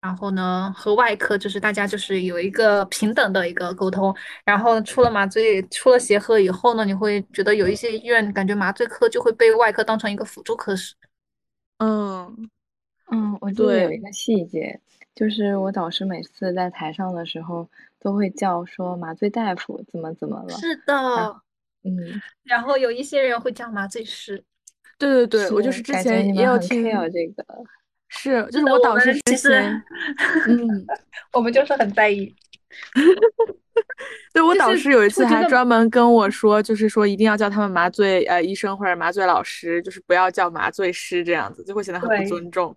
然后呢，和外科就是大家就是有一个平等的一个沟通。然后出了麻醉，出了协和以后呢，你会觉得有一些医院感觉麻醉科就会被外科当成一个辅助科室。嗯嗯，我记得有一个细节，就是我导师每次在台上的时候都会叫说麻醉大夫怎么怎么了，是的，嗯，然后有一些人会叫麻醉师。对对对，我就是之前也有听，care 这个，是就是我我导师之们其实前，[LAUGHS] 嗯，[LAUGHS] 我们就是很在意。[LAUGHS] 对我导师有一次还专门跟我说，就是说一定要叫他们麻醉呃医生或者麻醉老师，就是不要叫麻醉师这样子，就会显得很不尊重。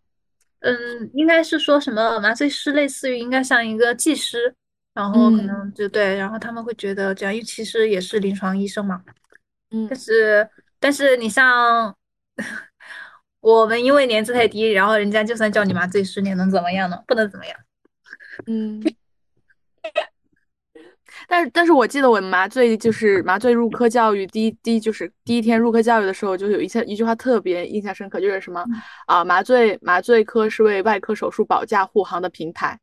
嗯，应该是说什么麻醉师，类似于应该像一个技师，然后可嗯能就对，然后他们会觉得这样，因为其实也是临床医生嘛。嗯但是但是你像我们，因为年资太低，然后人家就算叫你麻醉师，你能怎么样呢？不能怎么样。嗯，[LAUGHS] [LAUGHS] 但是但是我记得我麻醉就是麻醉入科教育第一第一就是第一天入科教育的时候，就有一些一句话特别印象深刻，就是什么啊麻醉麻醉科是为外科手术保驾护航的平台。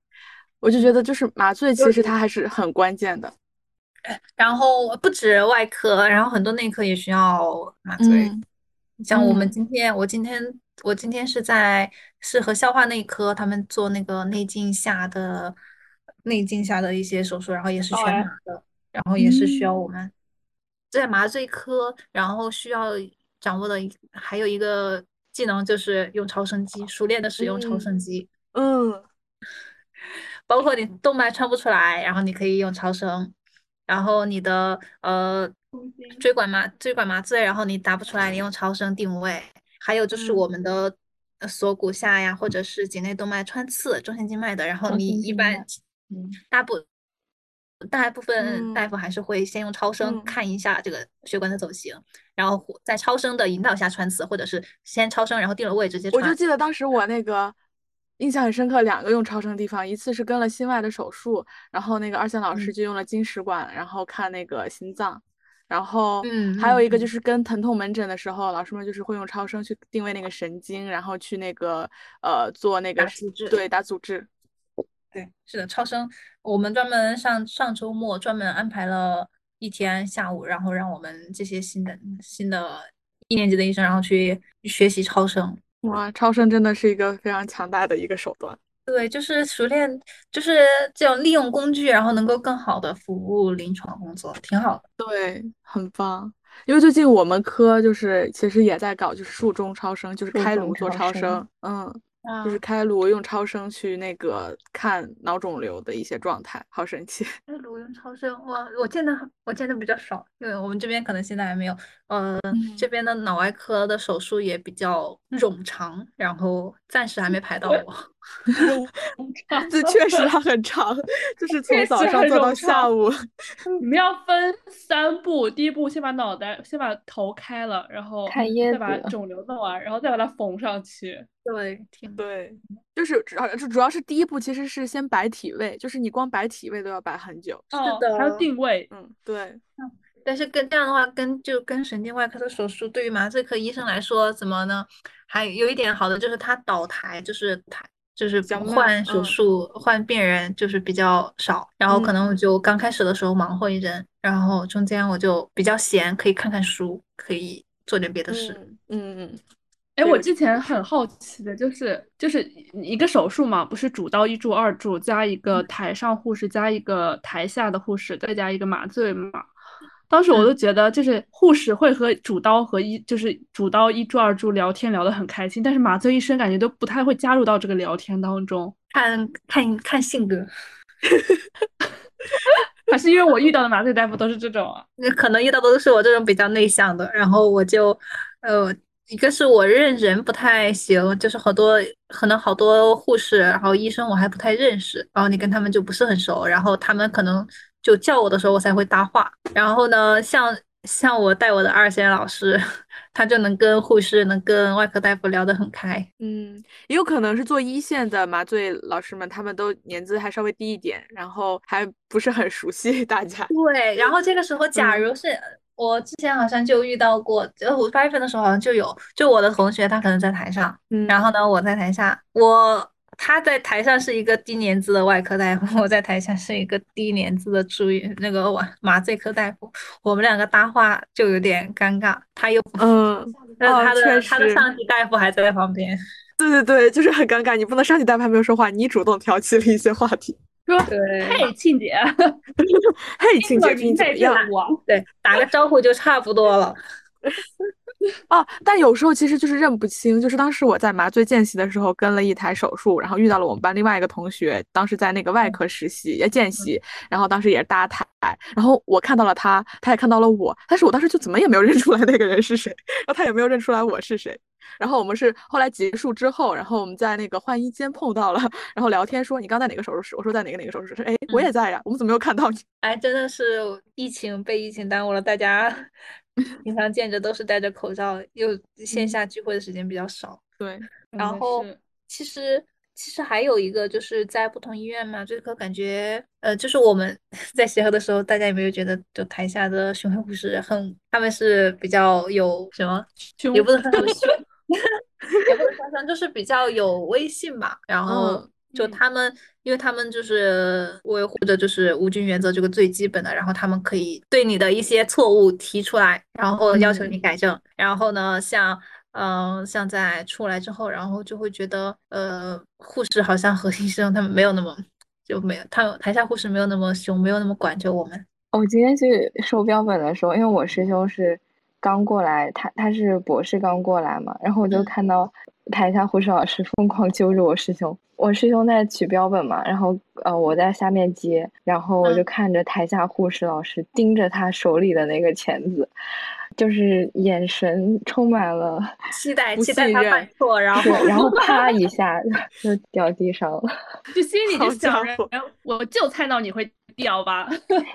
我就觉得就是麻醉其实它还是很关键的。[LAUGHS] 然后不止外科，然后很多内科也需要麻醉。嗯像我们嗯。今天，我今天我今天是在是和消化内科他们做那个内镜下的内镜下的一些手术，然后也是全麻的，然后也是需要嗯。我们在麻醉科，然后需要掌握的还有一个技能就是用超声机，熟练的使用超嗯声机，嗯。[LAUGHS] 包括你动脉穿不出来，然后你可以用超声，然后你的呃椎管麻椎管麻醉，然后你答不出来，你用超声定位。还有就是嗯我们的呃锁骨下呀，或者是颈内动脉穿刺中心静脉的，然后你一般嗯。大部大部分大嗯。夫还是会先用超声嗯。看一下这个血管的走形，然后在超声的引导下穿刺，或者是先超声然后定了位直接穿。我就记得当时我。那个印象很深刻，两个用超声的地方，一次是跟了心外的手术，然后那个二线老师嗯。就用了金食管，然后看那个心脏，然后嗯还有一个就是跟疼痛门诊的时候，老师们就是会用超声去定位那个神经，然后去那个呃做那个组织对打组织，对，是的，超声，我们专门上上周末专门安排了一天下午，然后让我们这些新的新的一年级的医生，然后去学习超声。哇，超声真的是一个非常强大的一个手段。对，就是熟练，就是这种利用工具，然后能够更好的服务临床工作，挺好的。对，很棒。因为最近我们科就是其实也在搞，就是术中超声，就是开颅做超声超声，嗯，就是啊，开颅用超声去那个看脑肿瘤的一些状态，好神奇。[LAUGHS] 开颅用超声，我，我见的我见的比较少，因为我们这边可能现在还没有。呃，这嗯边的脑外科的手术也比较冗长，然后暂时还没排到我。[LAUGHS] 这确实它很长，就是从早上做到下午。你们要分三步，第一步先把脑袋，先把头开了，然后再把肿瘤弄完，然后再把它缝上去。对，挺对，就是主要主要是第一步其实是先摆体位，就是你光摆体位都要摆很久。哦，的还要定位。嗯，对，但是跟这样的话，跟就跟神经外科的手术，对于麻醉科医生来说，怎么呢？还有一点好的就是他倒台，就是台就是较慢换手嗯术、换病人就是比较少，然后可能我就刚开始的时候忙活一阵，然后中间我就比较闲，可以看看书，可以做点别的事。嗯嗯嗯，哎，我之前很好奇的就是，就是一个手术嘛，不是主刀一助二助加一个台上护士加一个台下的护士再加一个麻醉嘛。当时我都觉得，就是护士会和主刀和一就是主刀一助二助聊天聊得很开心，但是麻醉医生感觉都不太会加入到这个聊天当中。看看看性格，[LAUGHS] 还是因为我遇到的麻醉大夫都是这种啊？那可能遇到的都是我这种比较内向的，然后我就呃，一个是我认人不太行，就是好多可能好多护士，然后医生我还不太认识，然后你跟他们就不是很熟，然后他们可能。就叫我的时候，我才会搭话。然后呢，像像我带我的二线老师，他就能跟护士、能跟外科大夫聊得很开。嗯，也有可能是做一线的麻醉老师们，他们都年资还稍微低一点，然后还不是很熟悉大家。对，然后这个时候，假如是我之前好像就遇到过，就我八月份的时候好像就有，就我的同学他可能在台上，嗯然后呢我在台下，我。他在台上是一个低年资的外科大夫，[LAUGHS] 我在台下是一个低年资的住院那个麻麻醉科大夫，我们两个搭话就有点尴尬。他又嗯，那他的他的上级大夫还在旁边，对对对，就是很尴尬。你不能上级大夫还没有说话，你主动挑起了一些话题，说对，[LAUGHS] 嘿庆姐，嘿庆姐，你怎么样？对，打个招呼就差不多了。[LAUGHS] 哦，但有时候其实就是认不清。就是当时我在麻醉见习的时候，跟了一台手术，然后遇到了我们班另外一个同学，当时在那个外科实习也见习，然后当时也是搭台，然后我看到了他，他也看到了我，但是我当时就怎么也没有认出来那个人是谁，然后他也没有认出来我是谁。然后我们是后来结束之后，然后我们在那个换衣间碰到了，然后聊天说你刚在哪个手术室？我说在哪个哪个手术室？哎，我也在呀，我们怎么没有看到你？哎，真的是疫情被疫情耽误了，大家。[LAUGHS] 平常见着都是戴着口罩，又线下聚会的时间比较少。对，然后其实其实还有一个就是在不同医院嘛，这个感觉呃，就是我们 [LAUGHS] 在协和的时候，大家有没有觉得就台下的巡回护士很，他们是比较有什么，也不能说什么凶，[LAUGHS] [LAUGHS] 也不能说什么，就是比较有威信吧。然后。就他们，因为他们就是维护着就是无菌原则这个最基本的，然后他们可以对你的一些错误提出来，然后要求你改正。然后呢，像嗯，像在出来之后，然后就会觉得呃，护士好像和 [LAUGHS] 医生他们没有那么就没有，他台下护士没有那么凶，没有那么管着我们。我今天去收标本的时候，因为我师兄是刚过来，他他是博士刚过来嘛，然后我就看到。台下护士老师 [LAUGHS] 疯狂揪着我师兄，我师兄在取标本嘛，然后呃我在下面接，然后我就看着台下护士老师盯着他手里的那个钳子，就是眼神充满了期待，期待他犯错，然后然后 [LAUGHS] 啪一下 [LAUGHS] 就掉地上了，就心里就想着，我就猜到你会。掉吧，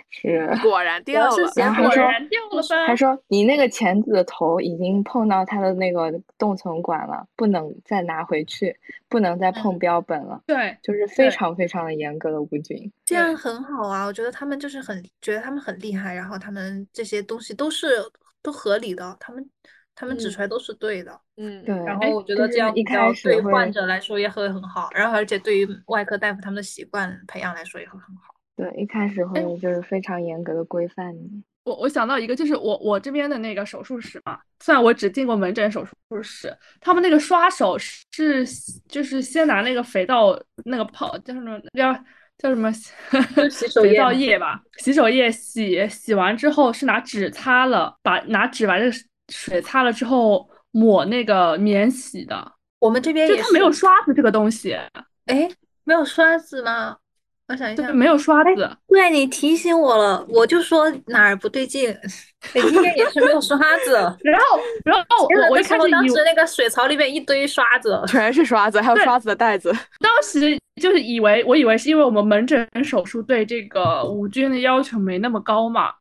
是果然掉了。然后他说，他说你那个钳子的头已经碰到他的那个冻存管了，不能再拿回去，不能再碰标本了。对，就是非常非常的严格的无菌。这样很好啊，我觉得他们就是很觉得他们很厉害，然后他们这些东西都是都合理的，他们他们指出来都是对的。嗯，对。然后我觉得这样比较对患者来说也会很好，然后而且对于外科大夫他们的习惯培养来说也会很好。对，一开始会就是非常严格的规范你。我我想到一个，就是我我这边的那个手术室嘛，虽然我只进过门诊手术室，他们那个刷手是就是先拿那个肥皂那个泡叫什么叫叫什么 [LAUGHS] 肥皂液吧，洗手液洗洗完之后是拿纸擦了，把拿纸把这个水擦了之后抹那个免洗的。我们这边就它没有刷子这个东西，哎，没有刷子吗？我想一下，没有刷子。对你提醒我了，我就说哪儿不对劲。北京店也是没有刷子。[LAUGHS] 然后，然后我一开始当时那个水槽里面一堆刷子，[LAUGHS] 全是刷子，还有刷子的袋子。当时就是以为，我以为是因为我们门诊手术对这个无菌的要求没那么高嘛，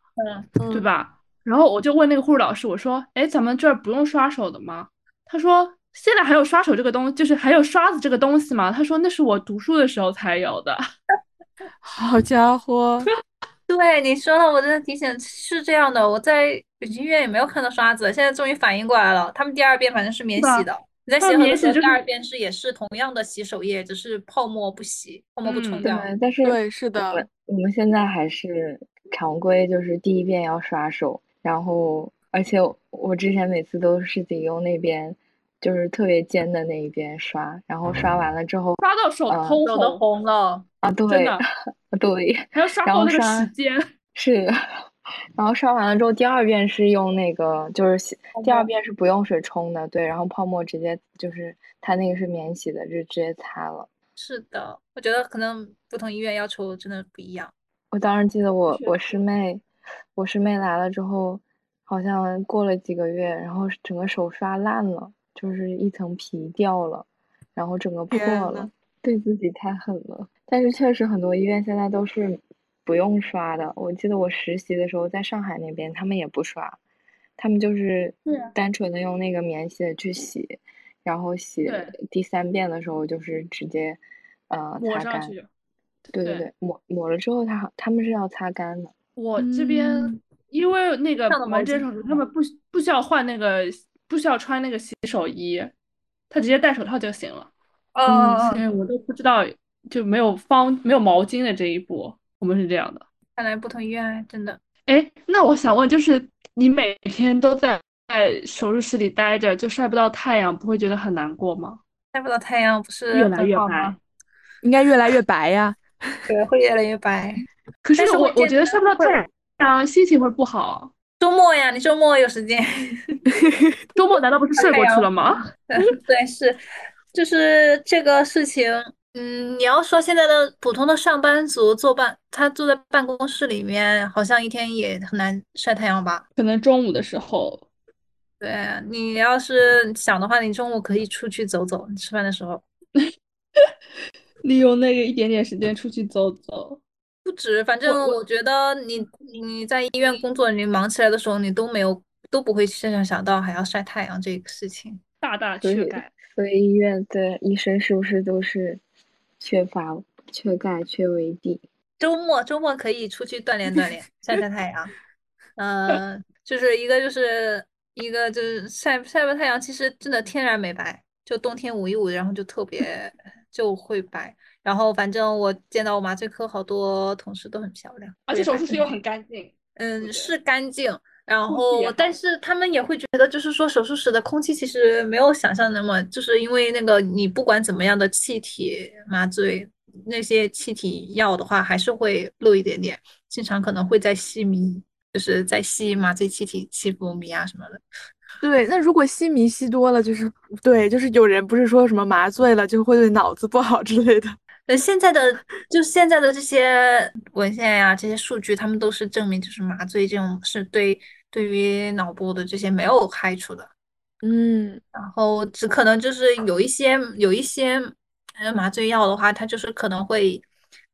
嗯，对吧？然后我就问那个护士老师，我说：“哎，咱们这儿不用刷手的吗？”他说：“现在还有刷手这个东，就是还有刷子这个东西吗？”他说：“那是我读书的时候才有的。[LAUGHS] ” [LAUGHS] 好家伙，[LAUGHS] 对你说了，我真的提醒是这样的。我在北京医院也没有看到刷子，现在终于反应过来了。他们第二遍反正是免洗的。你在洗的时候，第二遍是也是同样的洗手液，只是泡沫不洗，泡沫不冲掉。对，但是对是的，我们现在还是常规，就是第一遍要刷手，然后而且我之前每次都是得用那边就是特别尖的那一边刷，然后刷完了之后刷到手嗯通手都红，了。啊，真对的，[LAUGHS] 对，还要刷够那个时间。[LAUGHS] 是，然后刷完了之后，第二遍是用那个，就是洗第二遍是不用水冲的，对，然后泡沫直接就是它那个是免洗的，就直接擦了。是的，我觉得可能不同医院要求真的不一样。我当时记得我我师妹，我师妹来了之后，好像过了几个月，然后整个手刷烂了，就是一层皮掉了，然后整个破了，对自己太狠了。但是确实很多医院现在都是不用刷的。我记得我实习的时候在上海那边，他们也不刷，他们就是单纯的用那个棉洗的去洗，然后洗第三遍的时候就是直接呃擦干。对对对对，抹抹了之后，他好他们是要擦干的。我这边嗯因为那个上的毛巾门诊手术，他们不不需要换那个，不需要穿那个洗手衣，他直接戴手套就行了。嗯所以我都不知道，就没有方没有毛巾的这一步，我们是这样的。看来不同医院真的哎，那我想问，就是你每天都在在手术室里待着，就晒不到太阳，不会觉得很难过吗？晒不到太阳，不是越来越白吗？。应该越来越白呀。对，会越来越白。可是我我觉得晒不到太阳，心情会不好。周末呀，你周末有时间？[LAUGHS] 周末难道不是睡过去了吗？[LAUGHS] 对，是，就是这个事情。嗯，你要说现在的普通的上班族坐办，他坐在办公室里面，好像一天也很难晒太阳吧？可能中午的时候，对，你要是想的话，你中午可以出去走走，你吃饭的时候。[LAUGHS] 利用那个一点点时间出去走走。不止，反正我我觉得你你在医院工作，你忙起来的时候，你都没有都不会想想想到还要晒太阳这个事情。大大所以缺钙。所以医院的医生是不是都是缺乏缺钙、缺维 D？周末周末可以出去锻炼锻炼，晒晒太阳。呃，就是一个就是一个就是晒晒完太阳，其实真的天然美白，就冬天捂一捂，然后就特别就会白。然后反正我见到我麻醉科好多同事都很漂亮，而且手术室又很干净。嗯，是干净，然后但是他们也会觉得，就是说手术室的空气其实没有想象那么，就是因为那个你不管怎么样的气体麻醉，那些气体药的话还是会漏一点点，经常可能会在吸迷，就是在吸麻醉气体、气浮迷啊什么的。对，那如果吸迷吸多了，就是对，就是有人不是说什么麻醉了就会对脑子不好之类的。呃，现在的就现在的这些文献呀、这些数据，他们都是证明，就是麻醉这种是对对于脑部的这些没有害处的。嗯，然后只可能就是有一些有一些呃麻醉药的话，它就是可能会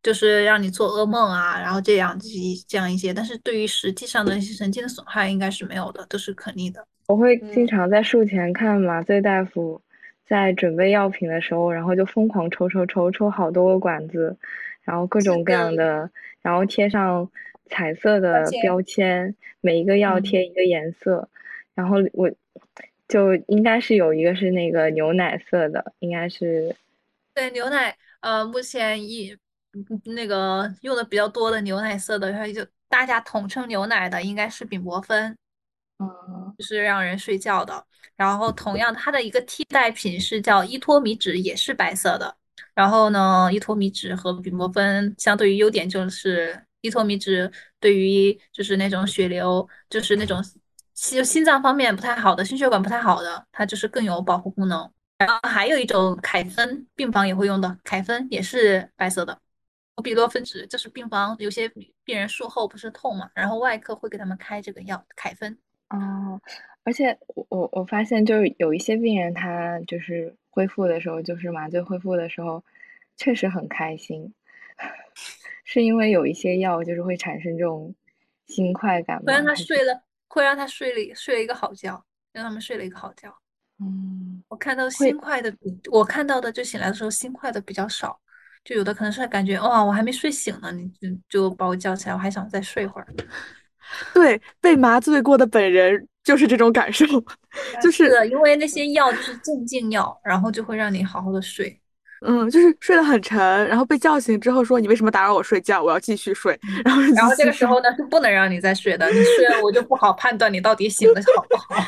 就是让你做噩梦啊，然后这样一这样一些，但是对于实际上的一些神经的损害应该是没有的，都是可逆的。我会嗯经常在术前看麻醉大夫在准备药品的时候，然后就疯狂抽抽抽抽好多个管子，然后各种各样的。的，然后贴上彩色的标签，每一个药嗯。贴一个颜色，然后我就应该是有一个是那个牛奶色的，应该是对牛奶，呃，目前一嗯那个用的比较多的牛奶色的，然后就大家统称牛奶的应该是丙泊酚。嗯就是让人睡觉的。然后同样，它的一个替代品是叫依托米酯，也是白色的。然后呢，依托米酯和丙泊酚相对于优点就是，依托米酯对于就是那种血流，就是那种心心脏方面不太好的、心血管不太好的，它就是更有保护功能。然后还有一种凯芬，病房也会用的，凯芬也是白色的。比洛芬酯就是病房有些病人术后不是痛嘛，然后外科会给他们开这个药凯芬。哦，而且我我我发现就是有一些病人他就是恢复的时候，就是麻醉恢复的时候，确实很开心，[LAUGHS] 是因为有一些药就是会产生这种心快感吗？会让他睡了，会让他睡了睡了一个好觉，让他们睡了一个好觉。嗯，我看到会心快的，我看到的就醒来的时候心快的比较少，就有的可能是感觉哇，我还没睡醒呢，你就就把我叫起来，我还想再睡会儿。[LAUGHS] 对，被麻醉过的本人就是这种感受，就是的，因为那些药就是镇静药，然后就会让你好好的睡。嗯，就是睡得很沉，然后被叫醒之后说你为什么打扰我睡觉？我要继续睡，然后然后这个时候呢是不能让你再睡的，你睡了我就不好判断你到底醒的好不好。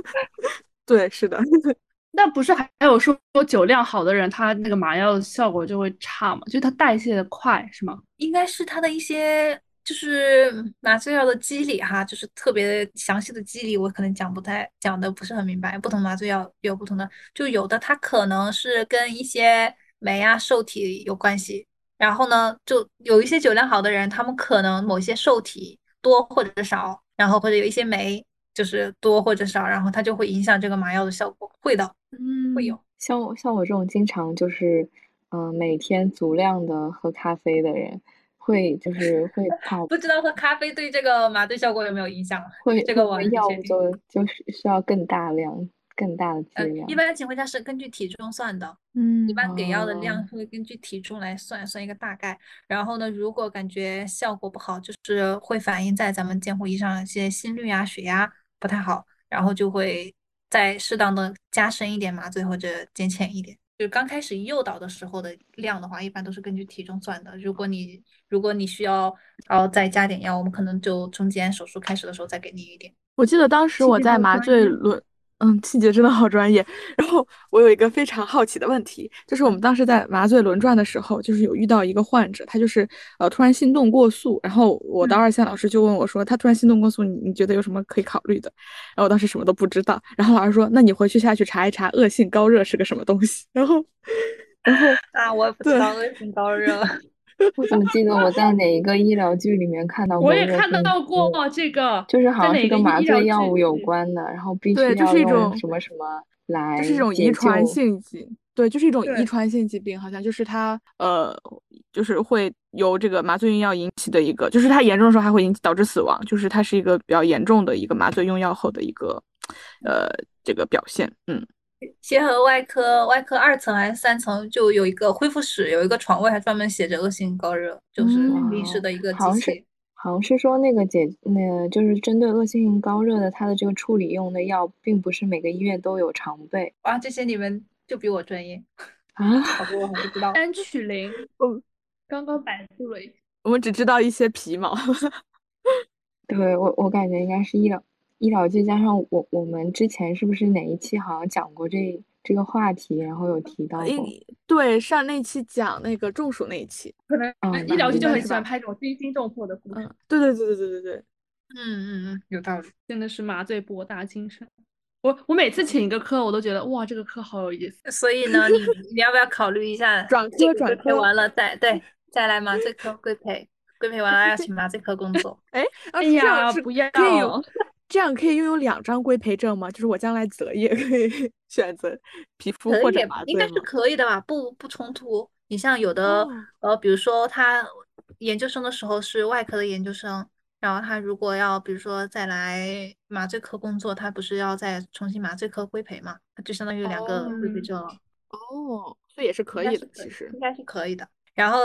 [LAUGHS] 对，是的，[LAUGHS] 那不是还有说酒量好的人，他那个麻药效果就会差吗？就是他代谢的快，是吗？应该是他的一些就是麻醉药的机理哈，就是特别详细的机理，我可能讲不太讲的不是很明白。不同麻醉药有不同的，就有的它可能是跟一些酶啊受体有关系，然后呢，就有一些酒量好的人，他们可能某些受体多或者少，然后或者有一些酶就是多或者少，然后它就会影响这个麻药的效果，会的。嗯，会有像我像我这种经常就是，嗯、每天足量的喝咖啡的人，会就是会跑不知道喝咖啡对这个麻醉效果有没有影响？会这个药。就就是需要更大量、更大的剂呃，量一。般情况下是根据体重算的，嗯一般给药的量哦会根据体重来算，算一个大概。然后呢，如果感觉效果不好，就是会反映在咱们监护仪上，一些心率啊、血压不太好，然后就会再适当的加深一点麻醉或者减浅一点。就刚开始诱导的时候的量的话，一般都是根据体重算的。如果你如果你需要，然后再加点药，我们可能就中间手术开始的时候再给你一点。我记得当时我在麻醉轮，嗯，细节真的好专业。然后我有一个非常好奇的问题，就是我们当时在麻醉轮转的时候，就是有遇到一个患者，他就是呃突然心动过速，然后我的嗯二线老师就问我说，他突然心动过速，你你觉得有什么可以考虑的？然后我当时什么都不知道，然后老师说，那你回去下去查一查恶性高热是个什么东西。[LAUGHS] 然后，然后啊，我也不知道恶性高热。[LAUGHS] 我怎么记得我在哪一个医疗剧里面看到过我也看热性到过这个，就是好像是跟麻醉药物有关的，然后必对须要用就是一种什么什么来就是一种遗传性疾，对，就是一种遗传性疾病，好像就是它呃，就是会由这个麻醉用药引起的一个，就是它严重的时候还会引起导致死亡，就是它是一个比较严重的一个麻醉用药后的一个呃这个表现，嗯，协和外科外科二层还是三层就有一个恢复室，有一个床位，还专门写着恶性高热，就是嗯临时的一个机好像是器。好像是说那个解那个就是针对恶性高热的，它的这个处理用的药，并不是每个医院都有常备哇，这些你们就比我专业，啊。好多我还不知道。[LAUGHS] 单曲灵，嗯刚刚百度了一下，我们只知道一些皮毛，[LAUGHS] 对我我感觉应该是医疗医疗剧，加上我我们之前是不是哪一期好像讲过这这个话题，然后有提到过。对上那期讲那个中暑那一期，可能嗯医疗剧就很喜欢拍这种惊心动魄的故事，嗯，对对对对对对对，嗯嗯嗯，有道理。真的是麻醉博大精深。我我每次请一个科，我都觉得哇，这个科好有意思。所以呢，你你要不要考虑一下转科转科完了再对再来麻醉科规培，规培完了要请麻醉科工作。[LAUGHS] 哎，啊哎呀，不要！可以有这样可以拥有两张规培证吗？就是我将来择业 [LAUGHS] 可以选择皮肤或者以，应该是？可以的吧？不不冲突。你像有的、哦呃，比如说他研究生的时候是外科的研究生，然后他如果要比如说再来麻醉科工作，他不是要再重新麻醉科规培嘛？他就相当于两个规培哦证了。哦，所以也是可以的，其实应该是可以的。然后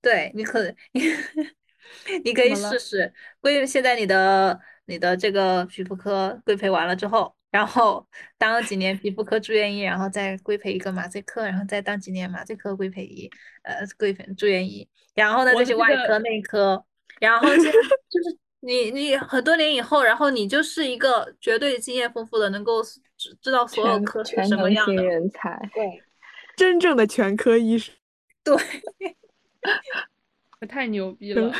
对你可 [LAUGHS] 你可以试试规，现在你的你的这个皮肤科规培完了之后，然后 [LAUGHS] 当了几年皮肤科住院医，然后再规培一个麻醉科，然后再当几年麻醉科规培医，呃，规培住院医，然后呢我的这再去外科、内科，然后现在就是你你很多年以后，然后你就是一个绝对经验丰富的，能够知知道所有科是全什么样的。人才。对真正的全科医生。对。[LAUGHS] [LAUGHS] 我太牛逼了！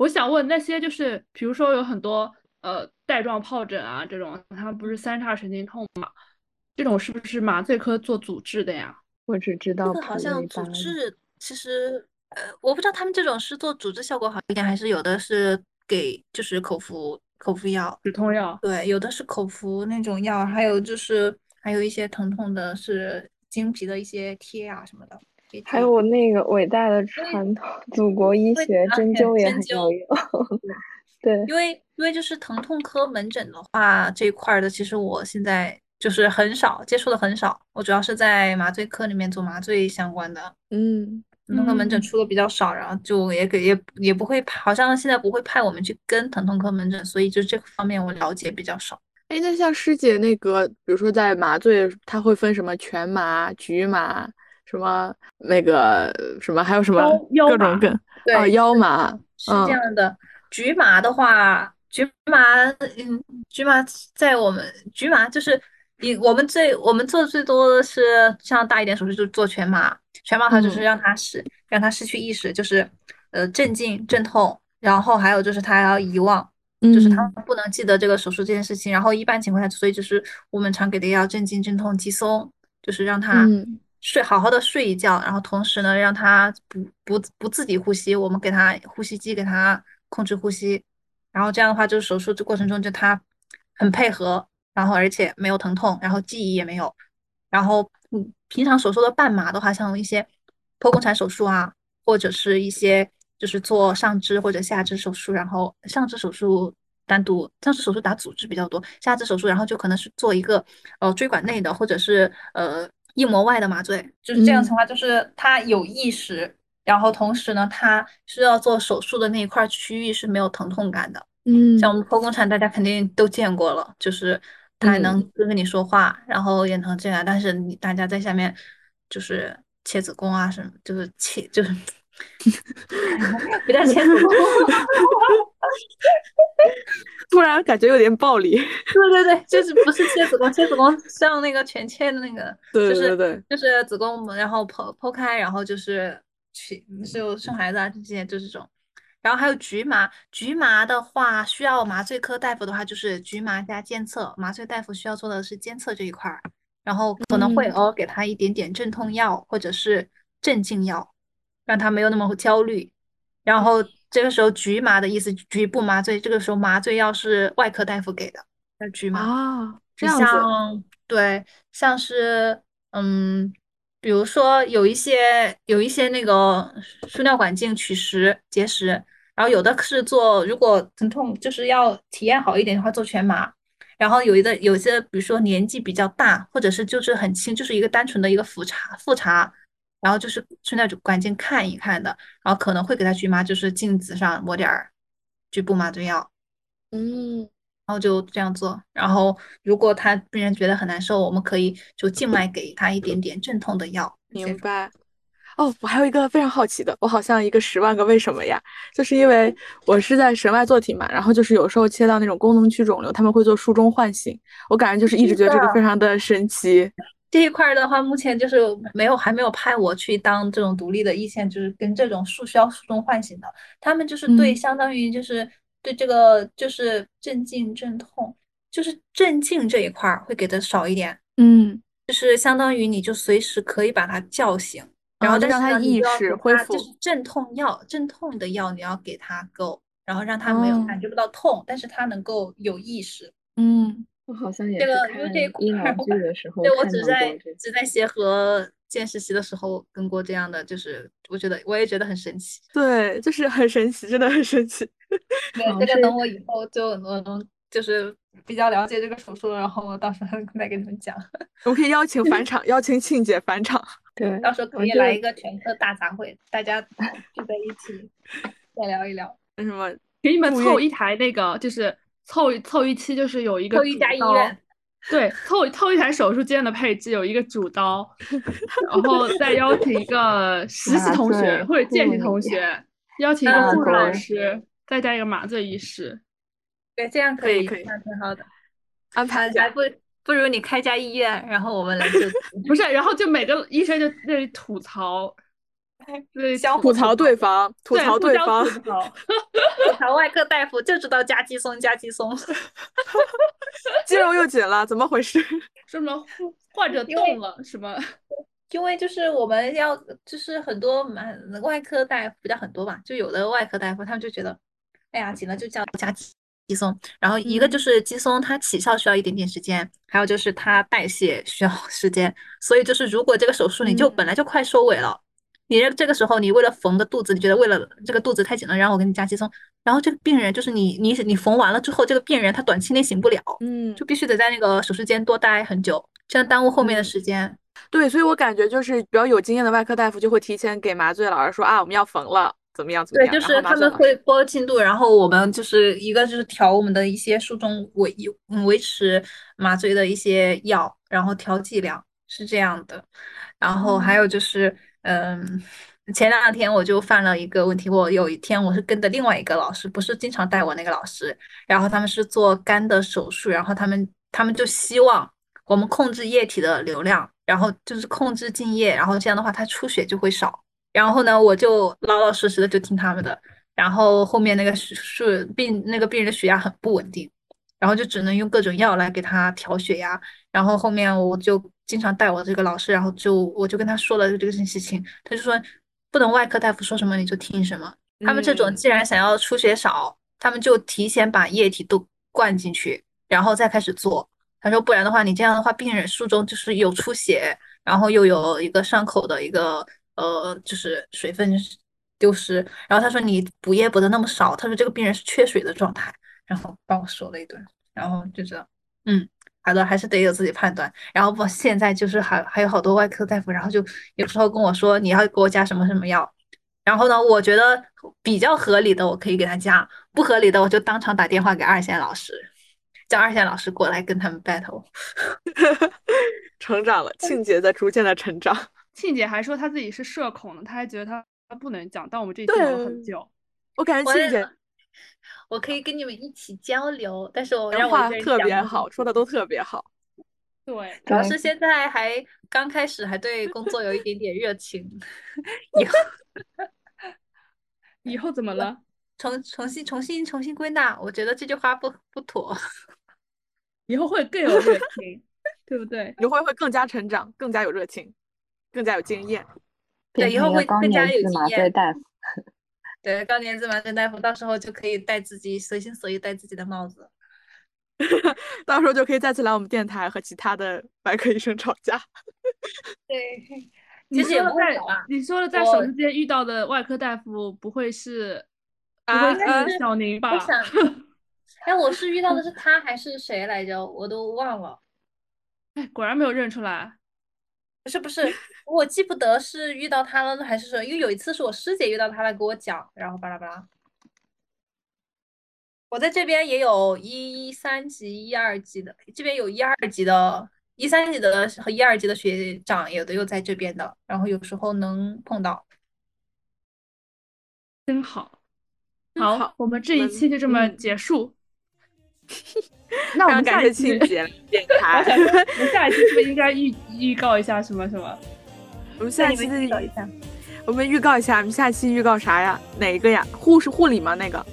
哎，我想问那些就是，比如说有很多呃带状疱疹啊这种，他们不是三叉神经痛嘛？这种是不是麻醉科做主治的呀？我只知道这个好像主瑞巴治，其实呃，我不知道他们这种是做主治效果好一点，还是有的是给就是口服口服药，止痛药？对，有的是口服那种药，还有就是还有一些疼痛的是经皮的一些贴啊什么的。贴还贴有那个伟大的传统祖国医学，针灸也很有用。对，因为因为就是疼痛科门诊的话，这一块儿的其实我现在就是很少接触的很少，我主要是在麻醉科里面做麻醉相关的。嗯，疼痛科门诊嗯出的比较少，然后就也给也也不会，好像现在不会派我们去跟疼痛科门诊，所以就这个方面我了解比较少。哎，那像师姐那个，比如说在麻醉，它会分什么全麻、局麻，什么那个什么，还有什么各种梗对，啊，腰麻，是这样的。局麻的话，局麻，嗯，局麻在我们局麻就是你我们最我们做的最多的是像大一点手术就是做全麻，全麻它就是嗯让它失让它失去意识，就是呃镇静镇痛，然后还有就是它要遗忘，就是他嗯不能记得这个手术这件事情。然后一般情况下，所以就是我们常给的药镇静镇痛肌松，就是让他嗯睡好好的睡一觉，然后同时呢让他不不不自己呼吸，我们给他呼吸机给他控制呼吸，然后这样的话就是手术这过程中就他很配合。然后而且没有疼痛，然后记忆也没有。然后嗯，平常手术的半麻的话，像一些剖宫产手术啊，或者是一些就是做上肢或者下肢手术，然后上肢手术单独，上肢手术打组织比较多，下肢手术然后就可能是做一个呃椎管内的或者是呃硬膜外的麻醉，就是这样情况，就是他有意识，然后同时呢，他需要做手术的那一块区域是没有疼痛感的。嗯像我们剖宫产，大家肯定都见过了，就是他还能跟跟你说话，然后也能这样，但是你大家在下面就是切子宫啊什么，就是切就是不叫切子宫，突然感觉有点暴力。对对对，就是不是切子宫，切子宫像那个全切的那个，对就是对对，就是子宫，然后剖剖开，然后就是去就生孩子啊这些就这种。然后还有局麻，局麻的话需要麻醉科大夫的话就是局麻加监测，麻醉大夫需要做的是监测这一块儿，然后可能会嗯偶尔给他一点点镇痛药或者是镇静药，让他没有那么焦虑。然后这个时候局麻的意思，局部麻醉，这个时候麻醉药是外科大夫给的，叫局麻。啊，这你样子，对，像是嗯，比如说有一些有一些那个输尿管镜取石结石，然后有的是做，如果疼痛就是要体验好一点的话，做全麻。然后有一个有些，比如说年纪比较大，或者是就是很轻，就是一个单纯的一个复查复查，然后就是去那种管镜看一看的，然后可能会给他局麻，就是镜子上抹点儿局部麻醉药。嗯然后就这样做。然后如果他病人觉得很难受，我们可以就静脉给他一点点镇痛的药。明白。哦，我还有一个非常好奇的，我好像一个十万个为什么呀，就是因为我是在神外做体嘛，然后就是有时候切到那种功能区肿瘤，他们会做术中唤醒，我感觉就是一直觉得这个非常的神奇。这一块儿的话，目前就是没有还没有派我去当这种独立的一线，就是跟这种术需要术中唤醒的，他们就是对嗯。相当于就是对这个就是镇静镇痛，就是镇静这一块儿会给的少一点，嗯，就是相当于你就随时可以把他叫醒。然后，让他但是呢，你意识恢复他就是镇痛药，镇痛的药你要给他够，然后让他没有哦。感觉不到痛，但是他能够有意识。嗯我好像也这是因为这一块儿剧的时候对我只在只在协和见实习的时候跟过这样的，就是我觉得我也觉得很神奇。对，就是很神奇，真的很神奇。[LAUGHS] 对，这个等我以后就能就是比较了解这个手术，然后到时候再给你们讲。[LAUGHS] 我们可以邀请返场，[LAUGHS] 邀请庆姐返场。对，到时候可以来一个全科大杂烩，大家聚在一起再聊一聊。那什么，给你们凑一台那个，就是凑一凑一期，就是有一个凑一家医主刀院，对，凑凑一台手术间的配置，有一个主刀，然后再邀请一个实习同学或者见习同学，邀请一个嗯护士老师，再加一个麻醉医师。对，这样，可以可以这样挺好的。安排一下。不不如你开家医院，然后我们来就不是，然后就每个医生就那里吐槽，对，相互吐槽对方，吐槽对方，吐槽。[LAUGHS] 吐槽外科大夫就知道加肌松加肌松，[LAUGHS] 肌肉又紧了，怎么回事？[LAUGHS] 什么患者动了什么？因为就是我们要就是很多蛮外科大夫不叫很多吧，就有的外科大夫他们就觉得，哎呀紧了就叫加肌肌松，然后一个就嗯是肌松它起效需要一点点时间，还有就是它代谢需要时间，所以就是如果这个手术你就本来就快收尾了。你这这个时候，你为了缝个肚子，你觉得为了这个肚子太紧了，然后我给你加肌松，然后这个病人就是你你你缝完了之后，这个病人他短期内醒不了，嗯，就必须得在那个手术间多待很久，这样耽误后面的嗯时间。对，所以我感觉就是比较有经验的外科大夫就会提前给麻醉老师说啊，我们要缝了，怎么样怎么对，样，就是他们会师拨进度，然后我们就是一个就是调我们的一些术中维嗯维持麻醉的一些药，然后调剂量是这样的。然后还有就是，嗯，前两天我就犯了一个问题，我有一天我是跟的另外一个老师，不是经常带我那个老师，然后他们是做肝的手术，然后他们他们就希望我们控制液体的流量，然后就是控制精液，然后这样的话它出血就会少。然后呢，我就老老实实的就听他们的。然后后面那个是病那个病人的血压很不稳定，然后就只能用各种药来给他调血压。然后后面我就经常带我这个老师，然后就我就跟他说了这个事情，他就说不能外科大夫说什么你就听什么。他们这种既然想要出血少，他们就提前把液体都灌进去，然后再开始做。他说不然的话，你这样的话病人术中就是有出血，然后又有一个伤口的一个呃就是水分。丢失，然后他说你补液补的那么少，他说这个病人是缺水的状态，然后把我说了一顿，然后就知道，嗯，好的，还是得有自己判断。然后不，现在就是还还有好多外科大夫，然后就有时候跟我说你要给我加什么什么药，然后呢，我觉得比较合理的我可以给他加，不合理的我就当场打电话给二线老师，叫二线老师过来跟他们 battle。[LAUGHS] 成长了，庆姐在逐渐的成长。[LAUGHS] 庆姐还说她自己是社恐呢，她还觉得她。她不能讲，但我们这一期聊了很久。我感觉庆姐，我可以跟你们一起交流，但是我让话特别好，说的都特别好。[LAUGHS] 对，主要是现在还刚开始，还对工作有一点点热情。[LAUGHS] 以后，以后怎么了？[LAUGHS] 重重新重新重新归纳，我觉得这句话不不妥。以后会更有热情，对不对？以后会更加成长，更加有热情，更加有经验。对，以后会更加有经验。大夫，对，高年级麻醉大夫，到时候就可以戴自己随心所欲戴自己的帽子。[LAUGHS] 到时候就可以再次来我们电台和其他的外科医生吵架。[LAUGHS] 对，[LAUGHS] 你说的在你说的在手术间遇到的外科大夫不会是不会是小宁吧？哎，我是遇到的是他还是谁来着？我都忘了。哎，果然没有认出来。不是不是，我记不得是遇到他了还是说，因为有一次是我师姐遇到他来给我讲，然后巴拉巴拉。我在这边也有一三级、一二级的，这边有一二级的、一三级的和一二级的学长，有的又在这边的，然后有时候能碰到，真好。好，我们这一期就这么结束。[LAUGHS] 那我们下一期点 [LAUGHS] 台，我们下一期是不是应该预预告一下什么什么？我们下一期预告一下，我们预告一下，我们下期预告啥呀？哪一个呀？护士护理吗？那个？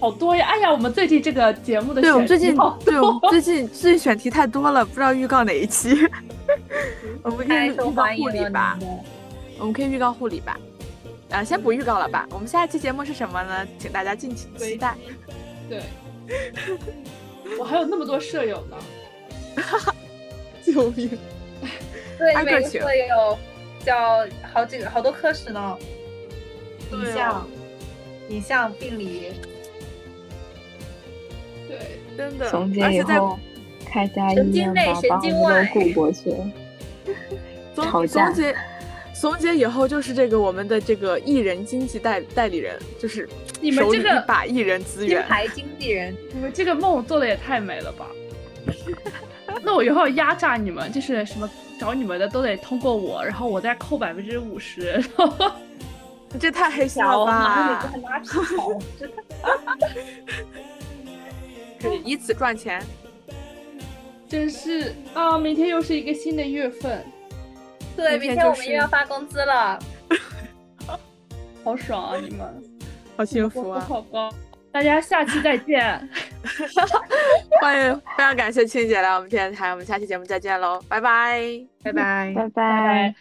好多呀！哎呀，我们最近这个节目的对，我们最近对，我们最近最近选题太多了，不知道预告哪一期。[LAUGHS] 我们可以预告护理吧？我们可以预告护理吧？啊，先不预告了吧？我们下一期节目是什么呢？请大家敬请期待。对。[LAUGHS] 我还有那么多舍友呢，[LAUGHS] 救命！对，每个舍友叫好几个，好多科室呢，影像、影像、病理，对，真的。从今以后，开家医院把我们都顾过去，吵架。怂姐以后就是这个我们的这个艺人经济代代理人，就是你们这个一把艺人资源，牌经纪人，你们这个梦做的也太美了吧！[LAUGHS] 那我以后压榨你们，就是什么找你们的都得通过我，然后我再扣百分之五十，[LAUGHS] 这太黑心了吧！可以以此赚钱，真是啊！明天又是一个新的月份。对，明天我们又要发工资了，[LAUGHS] 好爽啊！你们 [LAUGHS] 好幸福啊！好高，大家下期再见。[LAUGHS] 欢迎，非常感谢青姐来我们电台，我们下期节目再见喽，拜拜，拜拜，拜拜。